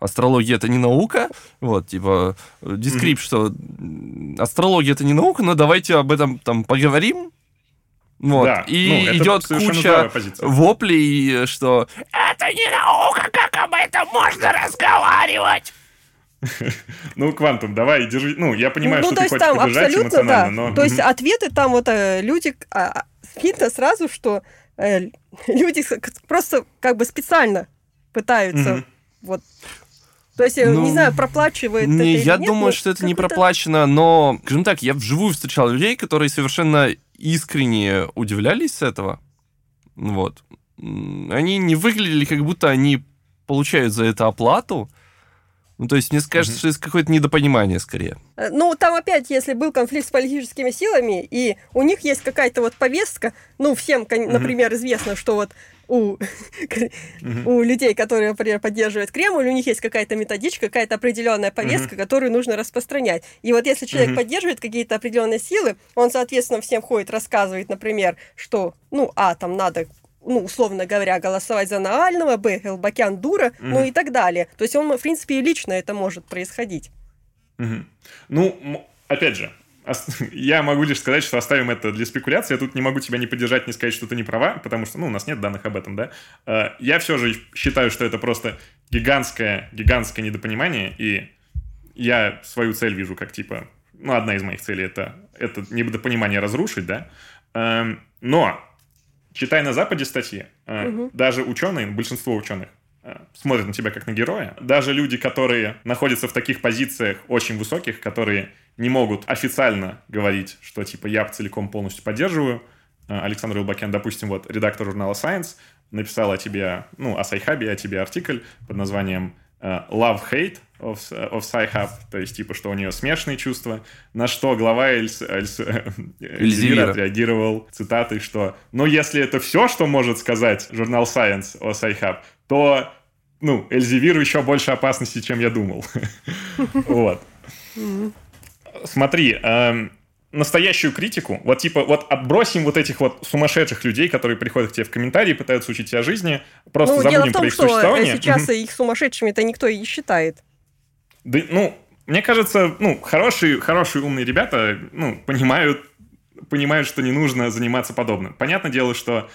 астрология это не наука, вот, типа, дискрипт, mm-hmm. что астрология это не наука, но давайте об этом там поговорим, вот. Да, и ну, идет куча воплей, что это не наука, как об этом можно разговаривать. Ну, Квантум, давай, держи. Ну, я понимаю, ну, что ты хочешь поддержать эмоционально, но... То есть ответы там вот э, люди... А, видно сразу, что э, люди просто как бы специально пытаются вот то есть, ну, не знаю, проплачивает не, это Я нет, думаю, что это не проплачено, но, скажем так, я вживую встречал людей, которые совершенно искренне удивлялись с этого. Вот. Они не выглядели, как будто они получают за это оплату. Ну, то есть, мне кажется, mm-hmm. что это какое-то недопонимание скорее. Э, ну, там опять, если был конфликт с политическими силами, и у них есть какая-то вот повестка, ну, всем, mm-hmm. например, известно, что вот у, у людей, которые, например, поддерживают Кремль, у них есть какая-то методичка, какая-то определенная повестка, которую нужно распространять. И вот если человек поддерживает какие-то определенные силы, он, соответственно, всем ходит, рассказывает, например, что, ну, а, там надо ну, условно говоря, голосовать за Навального, б, Элбакян дура, mm-hmm. ну и так далее. То есть он, в принципе, и лично это может происходить. Mm-hmm. Ну, опять же, я могу лишь сказать, что оставим это для спекуляции. Я тут не могу тебя не поддержать, не сказать, что ты не права, потому что, ну, у нас нет данных об этом, да. Э, я все же считаю, что это просто гигантское, гигантское недопонимание, и я свою цель вижу как, типа, ну, одна из моих целей это, это недопонимание разрушить, да. Эм, но читай на Западе статьи, угу. даже ученые, большинство ученых, э, смотрят на тебя как на героя. Даже люди, которые находятся в таких позициях очень высоких, которые не могут официально говорить, что типа я целиком полностью поддерживаю. Э, Александра Элбакян, допустим, вот редактор журнала Science, написал о тебе, ну, о Sci-Hub'е, о тебе артикль под названием love-hate of, of Sci-Hub, то есть, типа, что у нее смешанные чувства, на что глава Эльс, Эльс, Эльзевира отреагировал цитатой, что, ну, если это все, что может сказать журнал Science о Sci-Hub, то, ну, Эльзевиру еще больше опасности, чем я думал. Вот. Смотри, эм, настоящую критику, вот типа, вот отбросим вот этих вот сумасшедших людей, которые приходят к тебе в комментарии, пытаются учить тебя жизни, просто ну, забудем дело в том, про их что существование. сейчас их сумасшедшими-то никто и не считает. Да, ну, мне кажется, ну, хорошие, хорошие умные ребята, ну, понимают, понимают, что не нужно заниматься подобным. Понятное дело, что,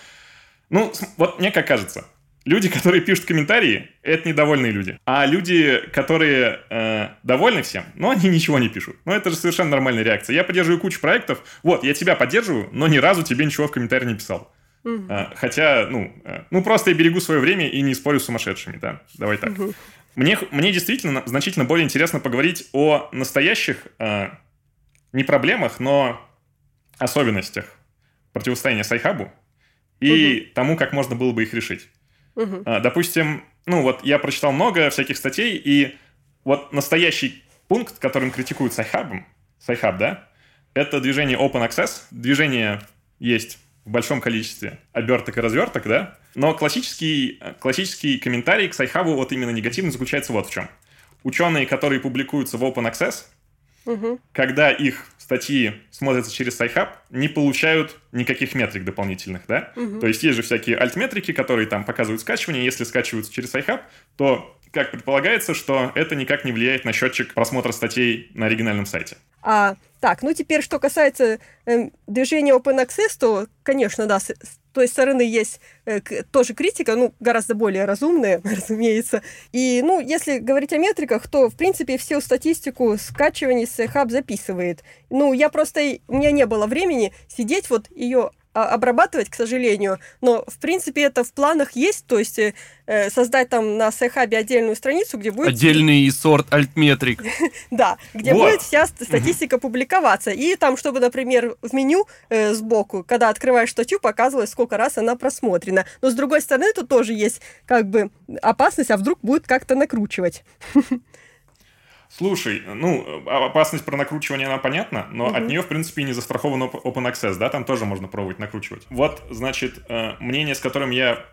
ну, вот мне как кажется, люди, которые пишут комментарии, это недовольные люди. А люди, которые э, довольны всем, ну, они ничего не пишут. Ну, это же совершенно нормальная реакция. Я поддерживаю кучу проектов, вот, я тебя поддерживаю, но ни разу тебе ничего в комментарии не писал. Угу. А, хотя, ну, э, ну, просто я берегу свое время и не спорю с сумасшедшими, да, давай так. Угу. Мне, мне действительно значительно более интересно поговорить о настоящих э, не проблемах, но особенностях противостояния Sci-Hub'у и угу. тому, как можно было бы их решить. Угу. Допустим, ну вот я прочитал много всяких статей, и вот настоящий пункт, которым критикуют Sci-Hub'ом, Sci-Hub, да, это движение Open Access. Движение есть в большом количестве оберток и разверток, да, но классический, классический комментарий к Sci-Hub'у вот именно негативный заключается вот в чем. Ученые, которые публикуются в Open Access, угу. когда их статьи смотрятся через Sci-Hub, не получают никаких метрик дополнительных, да? Угу. То есть есть же всякие альтметрики, которые там показывают скачивание. Если скачиваются через Sci-Hub, то как предполагается, что это никак не влияет на счетчик просмотра статей на оригинальном сайте. А, так, ну теперь, что касается э, движения Open Access, то, конечно, да, той стороны есть э, тоже критика, ну, гораздо более разумная, разумеется. И, ну, если говорить о метриках, то, в принципе, всю статистику скачиваний Sci-Hub записывает. Ну, я просто, у меня не было времени сидеть вот ее обрабатывать, к сожалению. Но, в принципе, это в планах есть, то есть э, создать там на Sci-Hub'е отдельную страницу, где будет... Отдельный сорт альтметрик. Да, где будет вся статистика публиковаться. И там, чтобы, например, в меню э, сбоку, когда открываешь статью, показывалось, сколько раз она просмотрена. Но, с другой стороны, тут тоже есть как бы опасность, а вдруг будет как-то накручивать. Слушай, ну, а, опасность про накручивание, она понятна, но угу. от нее, в принципе, не застрахован open access, да, там тоже можно пробовать накручивать. Вот, значит, э, мнение, с которым я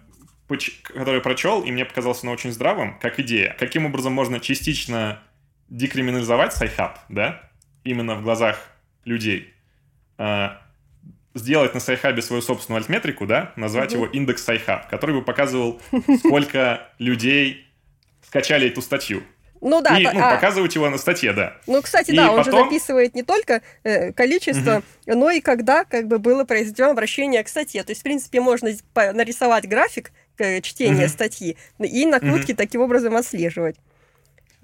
который прочел, и мне показался оно очень здравым, как идея. Каким образом можно частично декриминализовать Sci-Hub, да, именно в глазах людей, э, сделать на Sci-Hub'е свою собственную альтметрику, да, назвать его индекс Sci-Hub, который бы показывал, сколько людей скачали эту статью. Ну да. И ну, а, показывать его на статье, да. Ну, кстати, и да, он потом... же записывает не только э, количество, угу. но и когда как бы было произведено обращение к статье. То есть, в принципе, можно нарисовать график э, чтения угу. статьи и накрутки угу. таким образом отслеживать.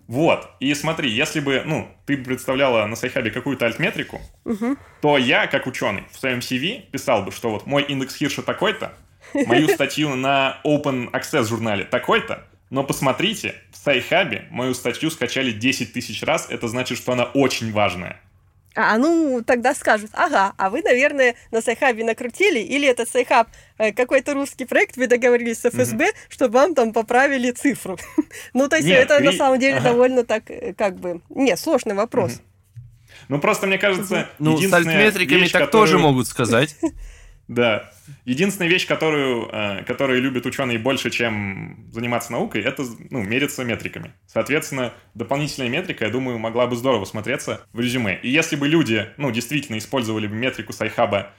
Вот. И смотри, если бы, ну, ты представляла на Sci-Hub'е какую-то альтметрику, угу. то я, как ученый, в своем CV писал бы, что вот мой индекс Хирша такой-то, мою статью на Open Access журнале такой-то, но посмотрите, в Sci-Hub'е мою статью скачали 10 тысяч раз, это значит, что она очень важная. А, ну, тогда скажут, ага, а вы, наверное, на Sci-Hub'е накрутили, или этот Sci-Hub э, какой-то русский проект, вы договорились с ФСБ, mm-hmm. чтобы вам там поправили цифру. ну, то есть Нет, это кри... на самом деле ага. довольно так, э, как бы... Нет, сложный вопрос. Mm-hmm. Ну, просто мне кажется, Ну, с альтметриками вещь, так которую... тоже могут сказать. Да. Единственная вещь, которую, э, которую любят ученые больше, чем заниматься наукой, это ну, мериться метриками. Соответственно, дополнительная метрика, я думаю, могла бы здорово смотреться в резюме. И если бы люди, ну, действительно использовали бы метрику Sci-Hub'а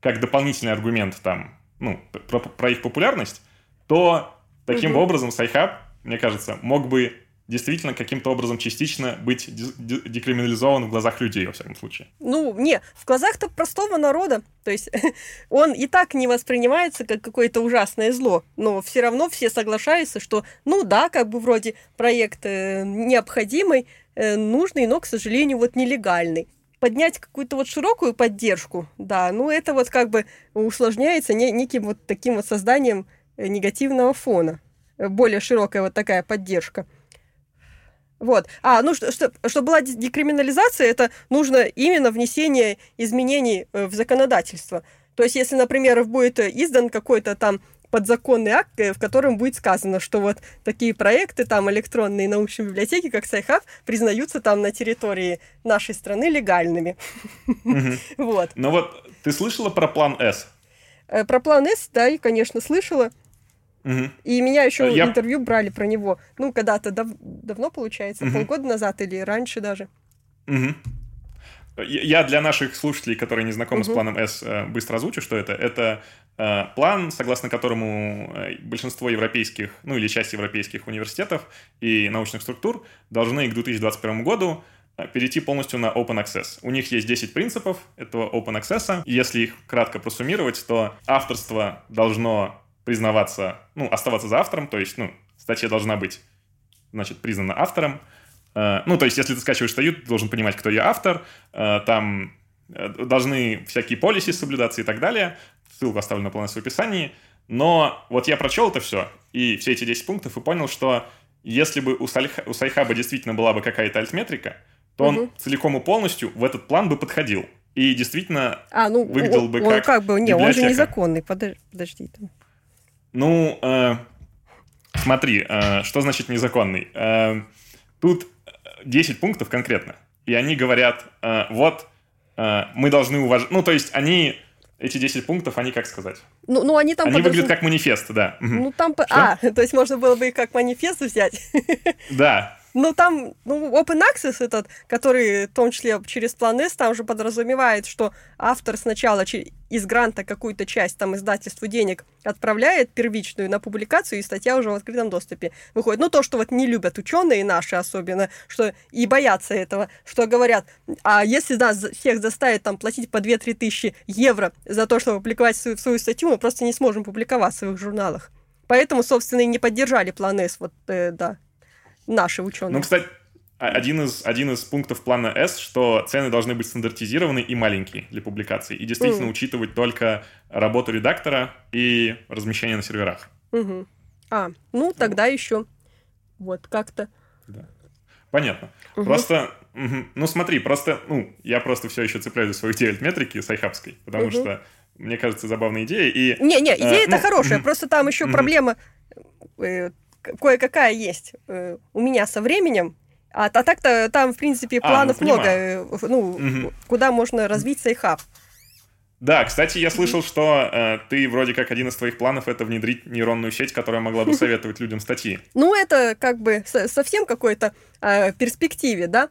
как дополнительный аргумент там, ну, про, про их популярность, то таким угу. образом Sci-Hub, мне кажется, мог бы действительно каким-то образом частично быть декриминализован в глазах людей, во всяком случае. Ну, не, в глазах-то простого народа. То есть он и так не воспринимается как какое-то ужасное зло, но все равно все соглашаются, что, ну да, как бы вроде проект э, необходимый, э, нужный, но, к сожалению, вот нелегальный поднять какую-то вот широкую поддержку, да, ну это вот как бы усложняется не, неким вот таким вот созданием э, негативного фона. Более широкая вот такая поддержка. Вот. А, ну, что, что, чтобы была декриминализация, это нужно именно внесение изменений э, в законодательство. То есть, если, например, будет издан какой-то там подзаконный акт, э, в котором будет сказано, что вот такие проекты, там электронные научные библиотеки, как Sci-Hub, признаются там на территории нашей страны легальными. Вот. Ну вот, ты слышала про план С? Э, про план С, да, и, конечно, слышала. Угу. И меня еще Я... интервью брали про него. Ну, когда-то дав... давно, получается, угу. полгода назад или раньше даже. Угу. Я для наших слушателей, которые не знакомы угу. с планом С, э, быстро озвучу, что это. Это э, план, согласно которому э, большинство европейских, ну или часть европейских университетов и научных структур должны к 2021 году перейти полностью на Open Access. У них есть 10 принципов этого Open Access. Если их кратко просуммировать, то авторство должно признаваться, ну, оставаться за автором, то есть, ну, статья должна быть, значит, признана автором. Э, ну, то есть, если ты скачиваешь статью, ты должен понимать, кто ее автор, э, там э, должны всякие полиси соблюдаться и так далее. Ссылку оставлю на планете в описании. Но вот я прочел это все, и все эти 10 пунктов, и понял, что если бы у, Сальха, у Sci-Hub а действительно была бы какая-то альтметрика, то угу. он целиком и полностью в этот план бы подходил. И действительно а, ну, выглядел бы он, как как бы, не, он же незаконный, подожди. подожди там. Ну, э, смотри, э, что значит незаконный? Э, тут 10 пунктов конкретно. И они говорят, э, вот, э, мы должны уважать... Ну, то есть они... Эти 10 пунктов, они как сказать? Ну, ну они там... Они подожди... выглядят как манифест, да. Ну, там... Что? А, то есть можно было бы их как манифест взять? Да, ну, там, ну, Open Access этот, который, в том числе через план S, там же подразумевает, что автор сначала из гранта какую-то часть там издательству денег отправляет первичную на публикацию, и статья уже в открытом доступе выходит. Ну, то, что вот не любят ученые наши особенно, что и боятся этого, что говорят, а если нас всех заставить там платить по 2-3 тысячи евро за то, чтобы публиковать свою, свою статью, мы просто не сможем публиковать в своих журналах. Поэтому, собственно, и не поддержали план S, вот, э, да, наши ученые. Ну, кстати, один из, один из пунктов плана S, что цены должны быть стандартизированы и маленькие для публикаций. И действительно mm. учитывать только работу редактора и размещение на серверах. Угу. А, ну тогда вот. еще вот как-то. Да. Понятно. Угу. Просто, угу. ну смотри, просто, ну, я просто все еще цепляюсь за свою идею метрики сайхабской, потому угу. что мне кажется, забавная идея. И, Не-не, идея это ну, хорошая, просто там еще проблема э, кое-какая есть э, у меня со временем, А, а так-то там, в принципе, А, планов ну, много, э, ну, Мгм. куда можно развить Sci-Hub. Да, кстати, я слышал, что э, ты вроде как один из твоих планов это внедрить нейронную сеть, которая могла бы советовать людям статьи. Ну, это как бы со- совсем какой-то э, перспективе, да?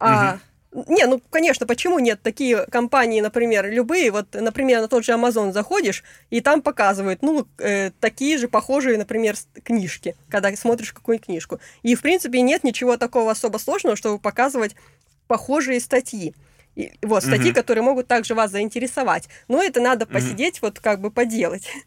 А, Не, ну, конечно, почему нет? Такие компании, например, любые, вот, например, на тот же Amazon заходишь, и там показывают, ну, э, такие же похожие, например, книжки, когда смотришь какую-нибудь книжку. И, в принципе, нет ничего такого особо сложного, чтобы показывать похожие статьи. И, вот, статьи, Мгм. которые могут также вас заинтересовать. Но это надо посидеть, вот, как бы поделать.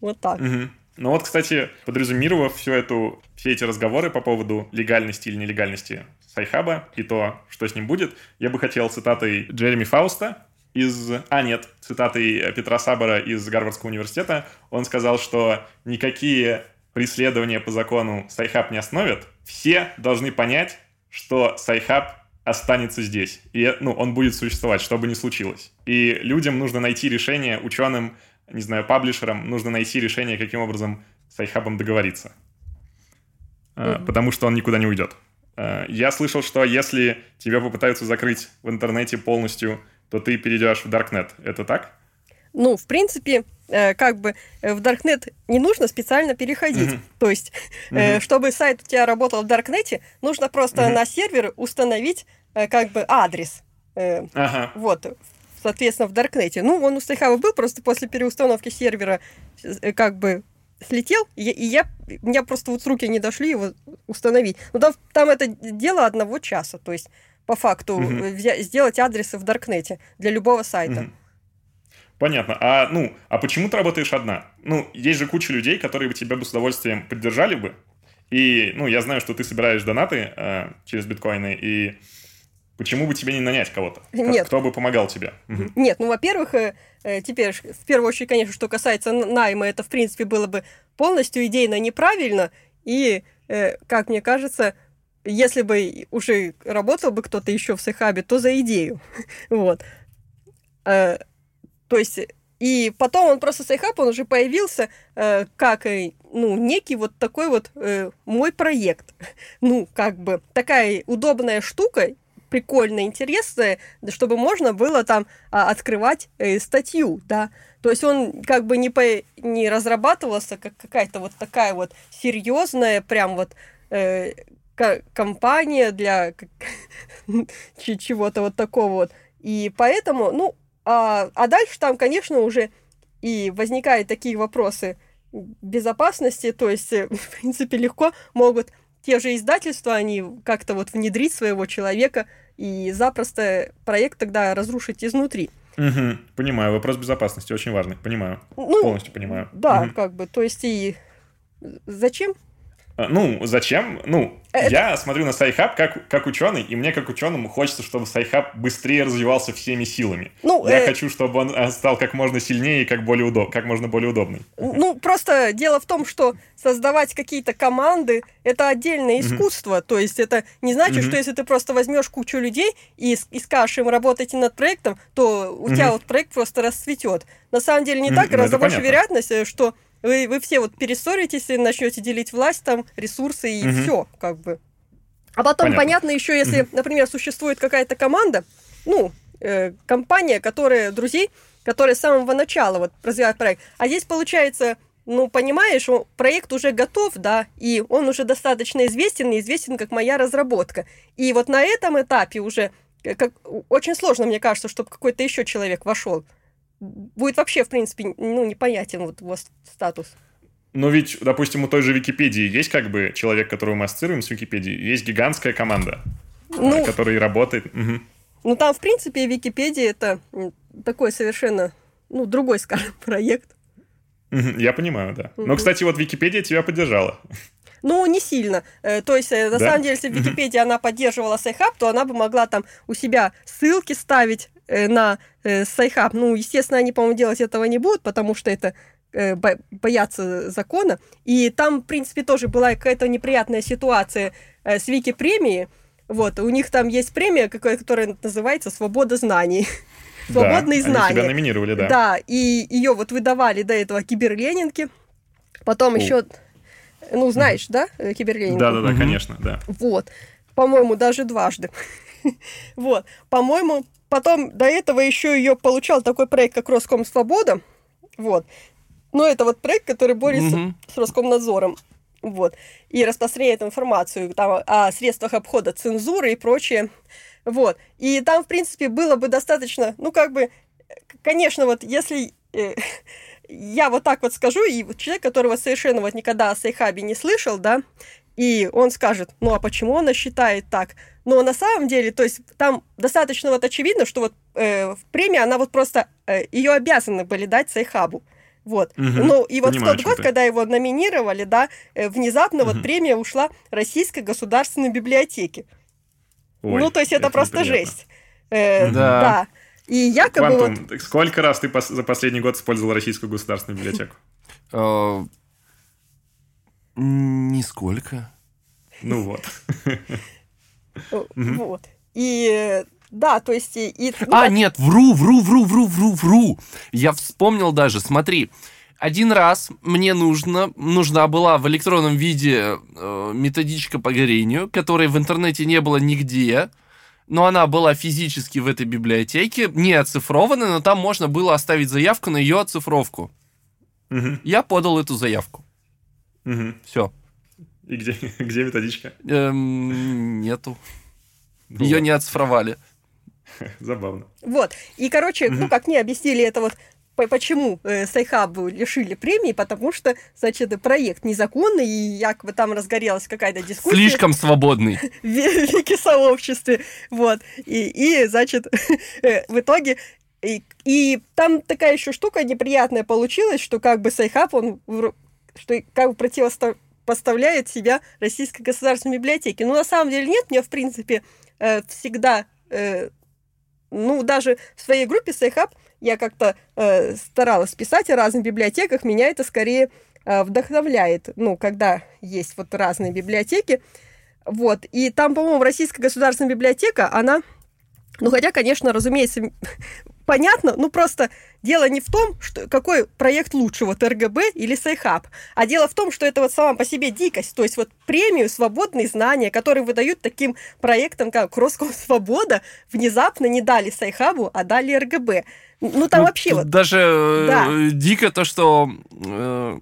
Вот так. Мгм. Ну вот, кстати, подразумировав всю эту, все эти разговоры по поводу легальности или нелегальности Sci-Hub а и то, что с ним будет, я бы хотел цитатой Джереми Фауста из... А, нет, цитатой Петра Сабора из Гарвардского университета. Он сказал, что никакие преследования по закону Sci-Hub не остановят. Все должны понять, что Sci-Hub останется здесь. И ну, он будет существовать, что бы ни случилось. И людям нужно найти решение, ученым, не знаю, publisher ам, нужно найти решение, каким образом с Sci-Hub ом договориться. Мгм. Потому что он никуда не уйдет. А, Я слышал, что если тебя попытаются закрыть в интернете полностью, то ты перейдешь в Darknet. Это так? Ну, в принципе, э, как бы э, в Darknet не нужно специально переходить. Мгм. То есть, э, Мгм. чтобы сайт у тебя работал в Даркнете, нужно просто Мгм. на сервер установить э, как бы адрес. Э, Ага. Вот, соответственно, в Даркнете. Ну, он у Стейхава был, просто после переустановки сервера э, как бы слетел, и я, и я, у меня просто вот руки не дошли его установить. Ну, там, там это дело одного часа, то есть по факту э, взя- сделать адресы в Даркнете для любого сайта. Мгм. Понятно. А, ну, а почему ты работаешь одна? Ну, есть же куча людей, которые бы тебя бы с удовольствием поддержали бы. И, ну, я знаю, что ты собираешь донаты э, через биткоины, и почему бы тебе не нанять кого-то? Нет. Кто бы помогал тебе? Нет, ну, во-первых, э, э, теперь, в первую очередь, конечно, что касается найма, это, в принципе, было бы полностью идейно неправильно, и, э, как мне кажется, если бы уже работал бы кто-то еще в Sci-Hub е, то за идею. Вот. Э, То есть, и потом он просто Sci-Hub, он уже появился э, как, ну, некий вот такой вот э, мой проект. Ну, как бы, такая удобная штука, прикольная, интересная, да, чтобы можно было там а, открывать э, статью, да. То есть он как бы не, по, не разрабатывался как какая-то вот такая вот серьезная прям вот э, ко- компания для чего-то вот такого вот. И поэтому, ну, а, а дальше там, конечно, уже и возникают такие вопросы безопасности, то есть, э, в принципе, легко могут те же издательства, они как-то вот внедрить своего человека и запросто проект тогда разрушить изнутри. Мгм. Понимаю, вопрос безопасности очень важный, понимаю, Ну, полностью понимаю. да, Мгм. как бы, то есть и зачем? А, Ну, зачем? Ну, Это- я смотрю на Sci-Hub как, как ученый, и мне как ученому хочется, чтобы Sci-Hub быстрее развивался всеми силами. Ну, Я э, хочу, чтобы он э, стал как можно сильнее и как, более удоб... как можно более удобный. Ну, просто дело в том, что создавать какие-то команды – это отдельное искусство. То есть это не значит, Мгм. что если ты просто возьмешь кучу людей и, и скажешь им работайте над проектом, то у тебя Мгм. вот проект просто расцветет. На самом деле не Мгм, так, ну, гораздо это больше вероятность, э, что вы, вы все вот перессоритесь и начнете делить власть, там, ресурсы и Мгм. все, как бы. А потом, Понятно. понятно, еще если, например, существует какая-то команда, ну, э, компания, которая, друзей, которая с самого начала вот развивает проект. А здесь получается, ну, понимаешь, он- проект уже готов, да, и он уже достаточно известен, и известен как моя разработка. И вот на этом этапе уже э, как, очень сложно, мне кажется, чтобы какой-то еще человек вошел. Будет вообще, в принципе, ну, непонятен вот его с- статус. Но ведь, допустим, у той же Википедии есть как бы человек, которого мы ассоциируем с Википедией, есть гигантская команда, э, Ну, которая работает. Мгм. ну, там, в принципе, Википедия это такой совершенно, ну, другой, скажем, проект. Я понимаю, да. Но, Мгм. кстати, вот Википедия тебя поддержала. Ну, не сильно. Э, То есть, э, на Да? самом деле, если в Мгм. Википедии она поддерживала Sci-Hub, то она бы могла там у себя ссылки ставить э, на э, Sci-Hub. Ну, естественно, они, по-моему, делать этого не будут, потому что это э, бо- боятся закона. И там, в принципе, тоже была какая-то неприятная ситуация э, с Вики-премией. Вот, у них там есть премия, какая- которая называется «Свобода знаний». Свободные да, Они тебя знания. номинировали, да. Да, и ее вот выдавали до этого киберленинки. Потом О. еще, ну, знаешь, да, э, киберленинку? Да, да, да, Мгм. конечно, да. Вот. по-моему, даже дважды. Вот, по-моему, потом до этого еще ее получал такой проект, как Роском Свобода. Вот. Но это вот проект, который борется Мгм. с Роскомнадзором. Вот. И распространяет информацию там, о средствах обхода цензуры и прочее. Вот. И там, в принципе, было бы достаточно, ну, как бы, конечно, вот если э, я вот так вот скажу, и человек, которого совершенно вот никогда о Sci-Hub е не слышал, да, и он скажет, ну, а почему она считает так? Но на самом деле, то есть там достаточно вот очевидно, что вот э, премия, она вот просто, э, ее обязаны были дать Sci-Hub у. Вот. Мгм. Ну, и вот Понимаю, в тот год, ты. когда его номинировали, да, э, внезапно вот Мгм. премия ушла Российской государственной библиотеке. Ой, ну, то есть это, просто неприятно. жесть. Э. Да. да. И якобы вот... Квантум, сколько раз ты пос- за последний год использовал Российскую государственную библиотеку? Э, Нисколько. Ну вот. Вот. И да, то есть... И, и, ну, А, нет, вру, вру, вру, вру, вру, вру. Я вспомнил даже, смотри. Один раз мне нужно, нужна была в электронном виде э, методичка по горению, которой в интернете не было нигде, но она была физически в этой библиотеке, не оцифрована, но там можно было оставить заявку на ее оцифровку. Мгм, Я подал эту заявку. мгм. Все. И где, где методичка? нету. Ну Ее не оцифровали. Забавно. Вот. И, короче, ну, как мне объяснили это вот по- почему э, Sci-Hub у лишили премии, потому что, значит, проект незаконный, и якобы там разгорелась какая-то дискуссия Слишком свободный. в ве- вики-сообществе, вот, и, и значит, э, в итоге, и, и там такая еще штука неприятная получилась, что как бы Sci-Hub, он, что как бы противопоставляет себя Российской государственной библиотеке. Ну, на самом деле нет, мне, в принципе, э, всегда, э, ну, даже в своей группе Sci-Hub я как-то э, старалась писать о разных библиотеках, меня это скорее вдохновляет, ну, когда есть вот разные библиотеки, вот, и там, по-моему, Российская государственная библиотека, она, ну, хотя, конечно, разумеется, понятно, ну, просто дело не в том, что, какой проект лучше, вот РГБ или Sci-Hub, а дело в том, что это вот сама по себе дикость, то есть вот премию «Свободные знания», которые выдают таким проектам, как Роскомсвобода, внезапно не дали Sci-Hub у, а дали РГБ. Ну, там Ну, вообще вот... Даже э, Да. дико то, что э,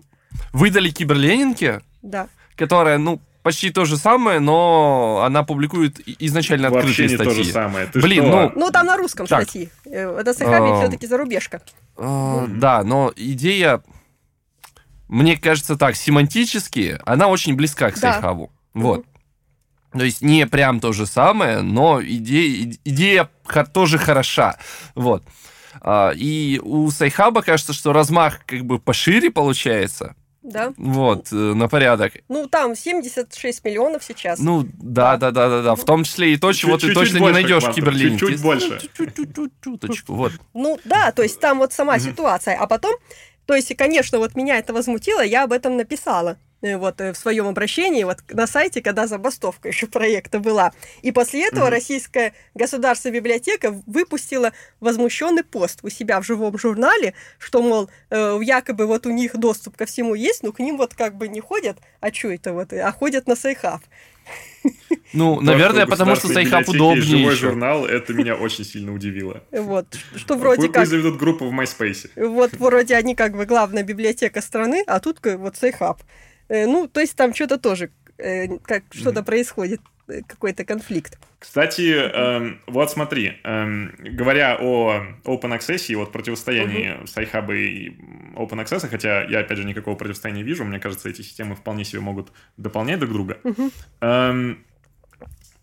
выдали киберленинке, Да. которая, ну, почти то же самое, но она публикует изначально Вообще открытые не то же статьи. самое. Ты Блин, что? ну, Ну, там на русском Так. статьи. Э, Это Sci-Hub А. все-таки зарубежка. Э, Да, но идея, мне кажется так, семантически, она очень близка к Да. Sci-Hub у. Вот. То есть не прям то же самое, но идея, идея тоже хороша. Вот. А, И у Sci-Hub а кажется, что размах как бы пошире получается. Да. Вот, э, на порядок. Ну, там 76 миллионов сейчас. Ну, да, да, да, да, да. В том числе и то, чего ты точно не найдешь в Квантов, киберленинке. чуть-чуть больше. Чуть-чуть, чуточку, вот. Ну да, то есть там вот сама ситуация. А потом, то есть, конечно, вот меня это возмутило, я об этом написала вот э, в своем обращении вот на сайте, когда забастовка еще проекта была. И после этого Мгм. Российская государственная библиотека выпустила возмущенный пост у себя в живом журнале, что, мол, э, якобы вот у них доступ ко всему есть, но к ним вот как бы не ходят, а что это вот, а ходят на Sci-Hub. Ну, То, наверное, что потому что библиотеки удобнее живой еще. журнал, это меня очень сильно удивило. Вот, что вроде Пусть как... заведут группу в MySpace. Вот вроде они как бы главная библиотека страны, а тут вот Sci-Hub. Э, Ну, то есть там что-то тоже, э, как что-то происходит, э, какой-то конфликт. Кстати, эм, вот смотри, эм, говоря о Open Access и вот противостоянии Sci-Hub а и Open Access, хотя я, опять же, никакого противостояния не вижу, мне кажется, эти системы вполне себе могут дополнять друг друга. Мгм. Эм,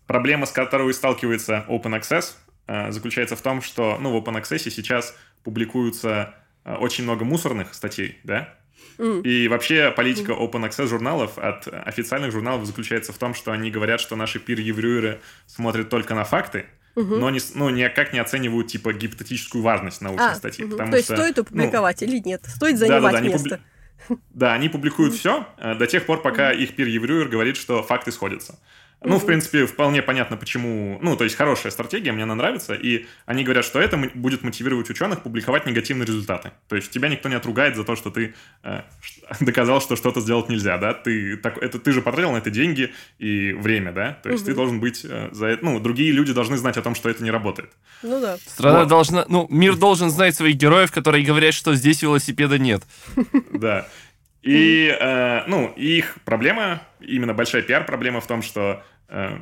проблема, с которой сталкивается Open Access, э, заключается в том, что ну, в Open Access сейчас публикуются очень много мусорных статей, да? И вообще политика Open Access журналов от официальных журналов заключается в том, что они говорят, что наши пир-ревьюеры смотрят только на факты, но не, ну, никак не оценивают типа гипотетическую важность научной А, статьи. мгм. потому то есть что, стоит ну, опубликовать или нет? Стоит занимать они место? публи- Да, они публикуют все до тех пор, пока их пир-ревьюер говорит, что факты сходятся. Ну, в принципе, вполне понятно, почему... Ну, то есть хорошая стратегия, мне она нравится, и они говорят, что это будет мотивировать ученых публиковать негативные результаты. То есть тебя никто не отругает за то, что ты э, доказал, что что-то сделать нельзя, да? Ты, так, это, ты же потратил на это деньги и время, да? То есть ты Мгм. должен быть э, за это... Ну, другие люди должны знать о том, что это не работает. Ну да. Страна Вот. должна... Ну, мир должен знать своих героев, которые говорят, что здесь велосипеда нет. Да. И, э, ну, их проблема, именно большая пиар-проблема в том, что, э,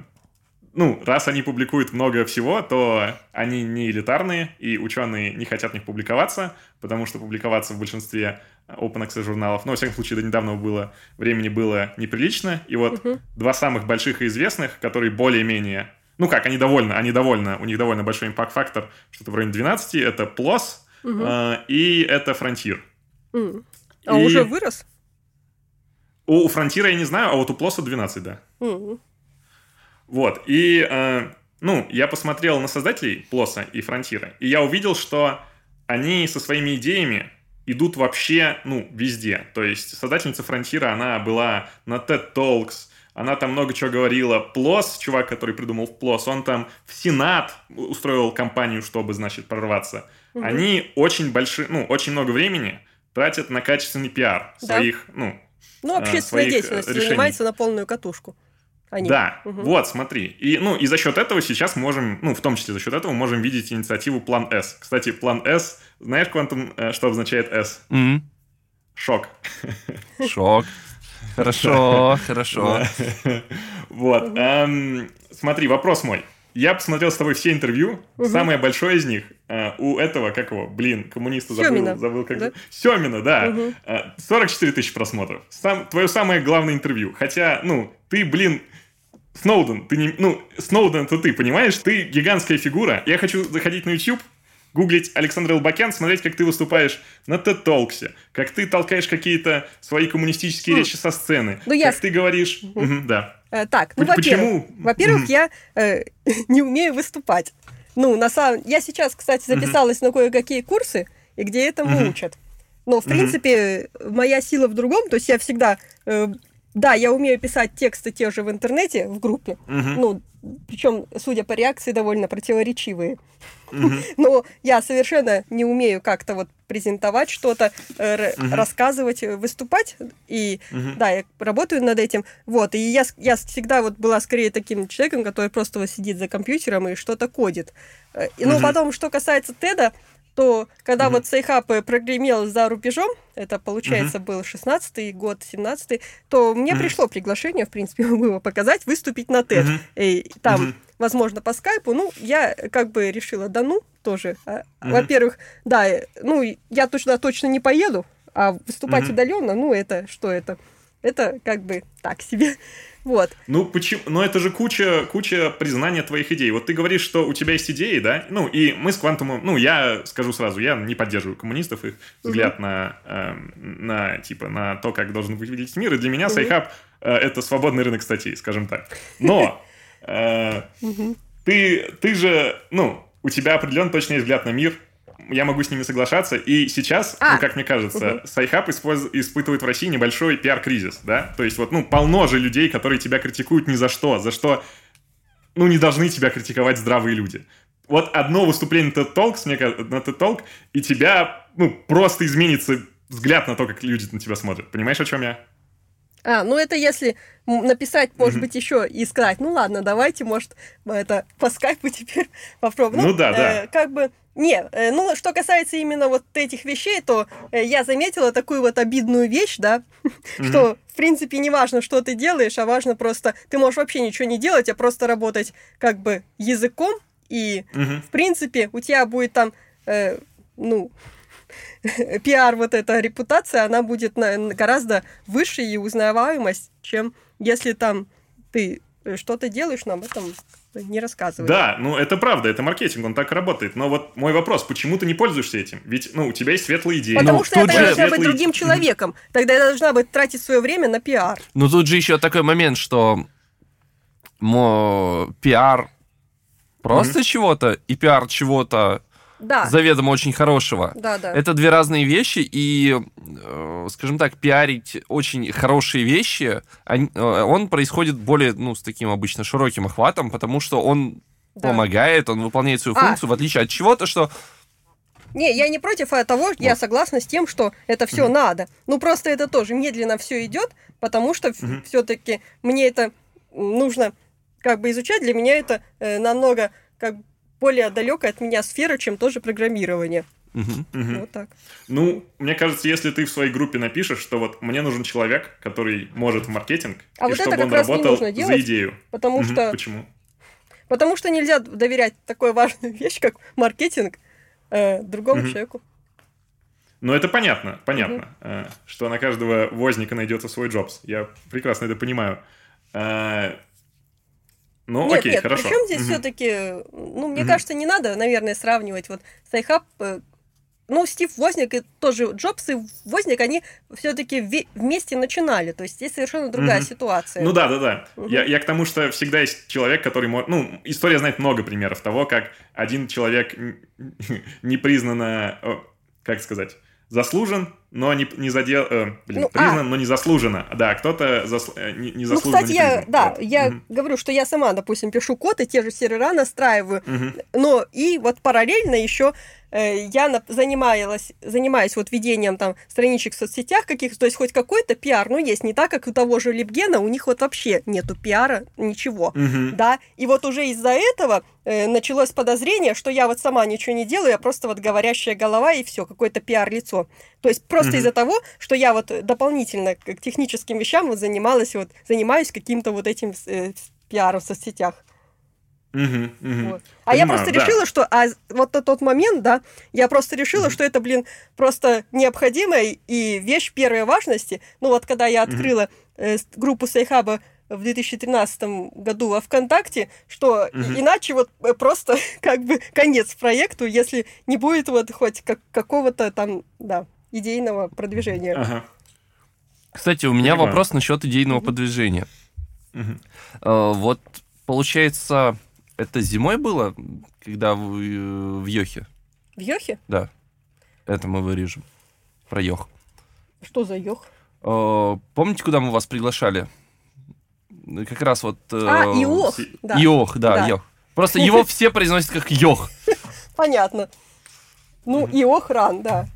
ну, раз они публикуют много всего, то они не элитарные, и ученые не хотят в них публиковаться, потому что публиковаться в большинстве open access журналов, ну, во всяком случае, до недавнего было, времени было неприлично, и вот Мгм. два самых больших и известных, которые более-менее, ну как, они довольны, они довольны, у них довольно большой импакт-фактор, что-то в районе 12, это PLOS Мгм. э, и это Frontier. М. А И- уже вырос? У, у Фронтира я не знаю, а вот у PLOS а 12, да. М. Вот, и, э, ну, я посмотрел на создателей PLOS а и Фронтира, и я увидел, что они со своими идеями идут вообще, ну, везде. То есть создательница Фронтира, она была на TED Talks, она там много чего говорила. PLOS, чувак, который придумал PLOS, он там в Сенат устроил кампанию, чтобы, значит, прорваться. Мгм. Они очень большие, ну, очень много времени тратят на качественный пиар Да. своих, ну, Ну, э, общественной своих, э, деятельностью решений. занимается на полную катушку. Они. Да, Мгм. вот, смотри. И, ну, и за счет этого сейчас можем, ну, в том числе за счет этого можем видеть инициативу План С. Кстати, План С, знаешь, Квантум, э, что обозначает С? М, Шок. Шок. Хорошо, хорошо. Вот. эм, Смотри, вопрос мой. Я посмотрел с тобой все интервью. Мгм. Самое большое из них э, у этого, как его, блин, коммуниста забыл, Сёмина, забыл как да? Семина, да. Э, 44 тысячи просмотров. Сам, твое самое главное интервью. Хотя, ну, ты, блин, Сноуден, ты не... Ну, Сноуден это ты, понимаешь? Ты гигантская фигура. Я хочу заходить на YouTube, гуглить Александр Элбакян, смотреть, как ты выступаешь на TED Talks, как ты толкаешь какие-то свои коммунистические Ну, речи со сцены, ну, я как ты говоришь... Мгм, да. Э, так, ну, во-первых, во-первых, Мгм. я э, не умею выступать. Ну, на самом... Я сейчас, кстати, записалась на кое-какие курсы, и где этому Мгм. учат. Но, в Мгм. принципе, моя сила в другом. То есть я всегда... э, да, я умею писать тексты те же в интернете, в группе. Мгм, Ну, причем, судя по реакции, довольно противоречивые. Но я совершенно не умею как-то вот презентовать что-то, э, рассказывать, э, выступать. И да, я работаю над этим. Вот, и я, я всегда вот была скорее таким человеком, который просто вот сидит за компьютером и что-то кодит. Э, и, Ну, потом, что касается Теда, то когда Мгм. вот Сейхап прогремел за рубежом, это, получается, был 16-й год, 17-й, то мне Мгм. пришло приглашение, в принципе, было показать, выступить на. Мгм. И там, Мгм. возможно, по скайпу. Ну, я как бы решила, да ну, тоже. Мгм. Во-первых, да, э, ну, я точно точно не поеду, а выступать Мгм. удаленно, ну, это что это? Это как бы так себе. Вот. Ну, почему? Но это же куча, куча признания твоих идей. Вот ты говоришь, что у тебя есть идеи, да? Ну, и мы с Квантумом... Ну, я скажу сразу, я не поддерживаю коммунистов, их взгляд на, эм, на, типа, на то, как должен выглядеть мир. И для меня Мгм. Sci-Hub э, это свободный рынок статей, скажем так. Но э, ты, ты же, ну, у тебя определенно точно есть взгляд на мир. Я могу с ними соглашаться. И сейчас, А. ну, как мне кажется, Мгм. Sci-Hub испытывает в России небольшой пиар-кризис, да? То есть вот, ну, полно же людей, которые тебя критикуют ни за что, за что, ну, не должны тебя критиковать здравые люди. Вот одно выступление TED Talks, мне кажется, на TED Talk, и тебя, ну, просто изменится взгляд на то, как люди на тебя смотрят. Понимаешь, о чем я? А, ну это если написать, может быть, еще и сказать, ну ладно, давайте, может, это по скайпу теперь попробуем. Ну да, да. э, Как бы, не, э, ну что касается именно вот этих вещей, то э, я заметила такую вот обидную вещь, да, что, в принципе, не важно, что ты делаешь, а важно просто, ты можешь вообще ничего не делать, а просто работать как бы языком, и, в принципе, у тебя будет там, э, ну, пиар, вот эта репутация, она будет на гораздо выше и узнаваемость, чем если там ты э, что-то делаешь, но об этом не рассказываешь. Да, ну это правда, это маркетинг, он так работает. Но вот мой вопрос, почему ты не пользуешься этим? Ведь, ну, у тебя есть светлые идеи. Потому Ну, что я же- должна быть Светлые- другим человеком. Тогда я должна быть тратить свое время на пиар. Ну, тут же еще такой момент, что мо, пиар просто чего-то и пиар чего-то Да, заведомо очень хорошего. да, да. Это две разные вещи, и э, скажем так, пиарить очень хорошие вещи, они- э, он происходит более, ну, с таким обычно широким охватом, потому что он Да. помогает, он выполняет свою А. функцию, в отличие от чего-то, что Не, я не против а того, я Вот. согласна с тем, что это все надо. Ну просто это тоже медленно все идет, потому что Мгм. все-таки мне это нужно как бы изучать. Для меня это э, намного как более далекая от меня сфера, чем тоже программирование. Мгм. Вот так. Ну, мне кажется, если ты в своей группе напишешь, что вот мне нужен человек, который может в маркетинг, А и вот это чтобы как он раз не работал нужно за делать, идею. Потому Мгм. что Почему? потому что нельзя доверять такой важной вещи, как маркетинг, э, другому Мгм. человеку. Ну, это понятно, понятно, э, что на каждого возника найдется свой Джобс. Я прекрасно это понимаю. Э, Ну, нет, окей, нет, хорошо. причем здесь Мгм. все-таки, ну, мне Мгм. кажется, не надо, наверное, сравнивать вот Sci-Hub. э, Ну, Стив Возняк и тоже Джобс и Возняк, они все-таки вместе начинали. То есть здесь совершенно другая Мгм. ситуация. Ну да, да, да. Мгм. Я, я к тому, что всегда есть человек, который может... Ну, история знает много примеров того, как один человек непризнанно... Как сказать? Заслужен, но не, не задел... э, блин, Ну, а. признан, но не заслуженно. Да, кто-то засл- э, не, не Ну, заслуженно кстати, не я, признан. да, Вот. я Мгм. говорю, что я сама, допустим, пишу код и те же сервера настраиваю, Мгм. но и вот параллельно еще я на- занималась, занимаюсь вот ведением там страничек в соцсетях каких-то, то есть хоть какой-то пиар, ну, есть, не так, как у того же Липгена, у них вот вообще нету пиара, ничего. Мгм. Да, и вот уже из-за этого э, началось подозрение, что я вот сама ничего не делаю, я просто вот говорящая голова и все, какое-то пиар-лицо. То есть просто Мгм. из-за того, что я вот дополнительно к техническим вещам вот занималась, вот занимаюсь каким-то вот этим э, пиаром в соцсетях. Мгм. Мгм. Вот. А я Понимаю, просто да. решила, что а вот на тот момент, да, я просто решила, что это, блин, просто необходимая и вещь первой важности. Ну вот когда я открыла э, с- группу Sci-Hub а в 2013 году во ВКонтакте, что Мгм. иначе вот э, просто как бы конец проекту, если не будет вот хоть как, какого-то там, да, идейного продвижения. Ага. Кстати, у меня Понимаю. вопрос насчет идейного Мгм. продвижения. Мгм. Э, Вот, получается, это зимой было, когда вы э, в Йохе? В Йохе? Да. Это мы вырежем. Про Йох. Что за Йох? Э, Помните, куда мы вас приглашали? Как раз вот... э, А, Иох, си- да. Йох, да, Да. Йох. Просто его все произносят как Йох. Понятно. Ну, Иох ран, да.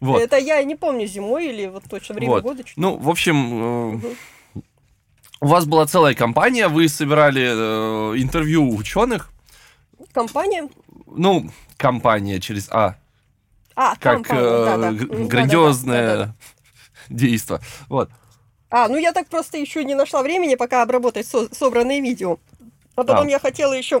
Вот. Это я не помню, зимой или вот точно время Вот. года. Ну, в общем, э. У вас была целая компания, вы собирали э, интервью ученых. Компания. Ну, компания через А, А, как компания, э, да-да. г- М, да-да-да, грандиозное да-да-да. действо. Вот. А, ну я так просто еще не нашла времени, пока обработать со- собранные видео. А потом А. я хотела еще э,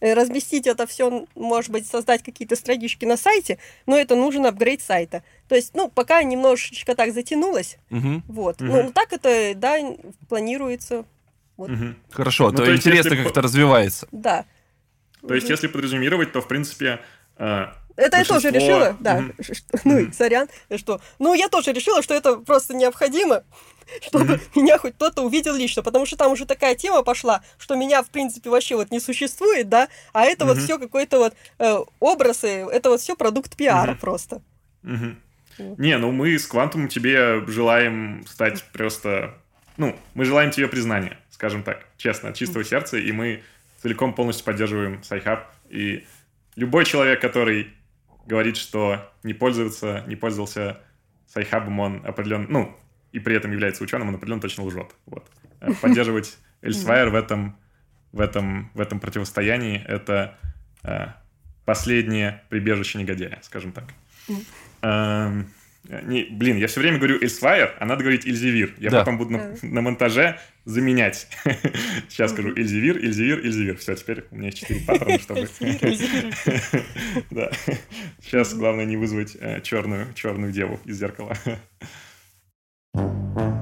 разместить это все, может быть, создать какие-то странички на сайте, но это нужен апгрейд сайта. То есть, ну, пока немножечко так затянулось, Мгм. вот. Мгм. Ну, так это, да, планируется, Мгм. Хорошо, Ну, то, то есть, интересно, если как это развивается. да. То есть, если подразумевать, то, в принципе, Это я тоже решила, да, ну, Мгм. сорян, что, ну, я тоже решила, что это просто необходимо, чтобы меня хоть кто-то увидел лично, потому что там уже такая тема пошла, что меня, в принципе, вообще вот не существует, да, а это вот все какой-то вот э, образы, это вот все продукт пиара просто. Вот. Не, ну мы с Квантумом тебе желаем стать просто... Ну, мы желаем тебе признания, скажем так, честно, от чистого сердца, и мы целиком полностью поддерживаем Sci-Hub. И любой человек, который говорит, что не пользуется, не пользовался Sci-Hub ом, он определенно... Ну, и при этом является ученым, он определенно точно лжет. Вот. Э, Поддерживать Эльсвайр в этом, в этом, в этом противостоянии — это э, последнее прибежище негодяя, скажем так. Эм, не, блин, я все время говорю Эльсвайр, а надо говорить Эльзевир. Я Да. потом буду на, Да. на монтаже заменять. Сейчас скажу Эльзевир, Эльзевир, Эльзевир. Все, теперь у меня есть четыре паттерна, чтобы... Да. Сейчас главное не вызвать черную, черную деву из зеркала.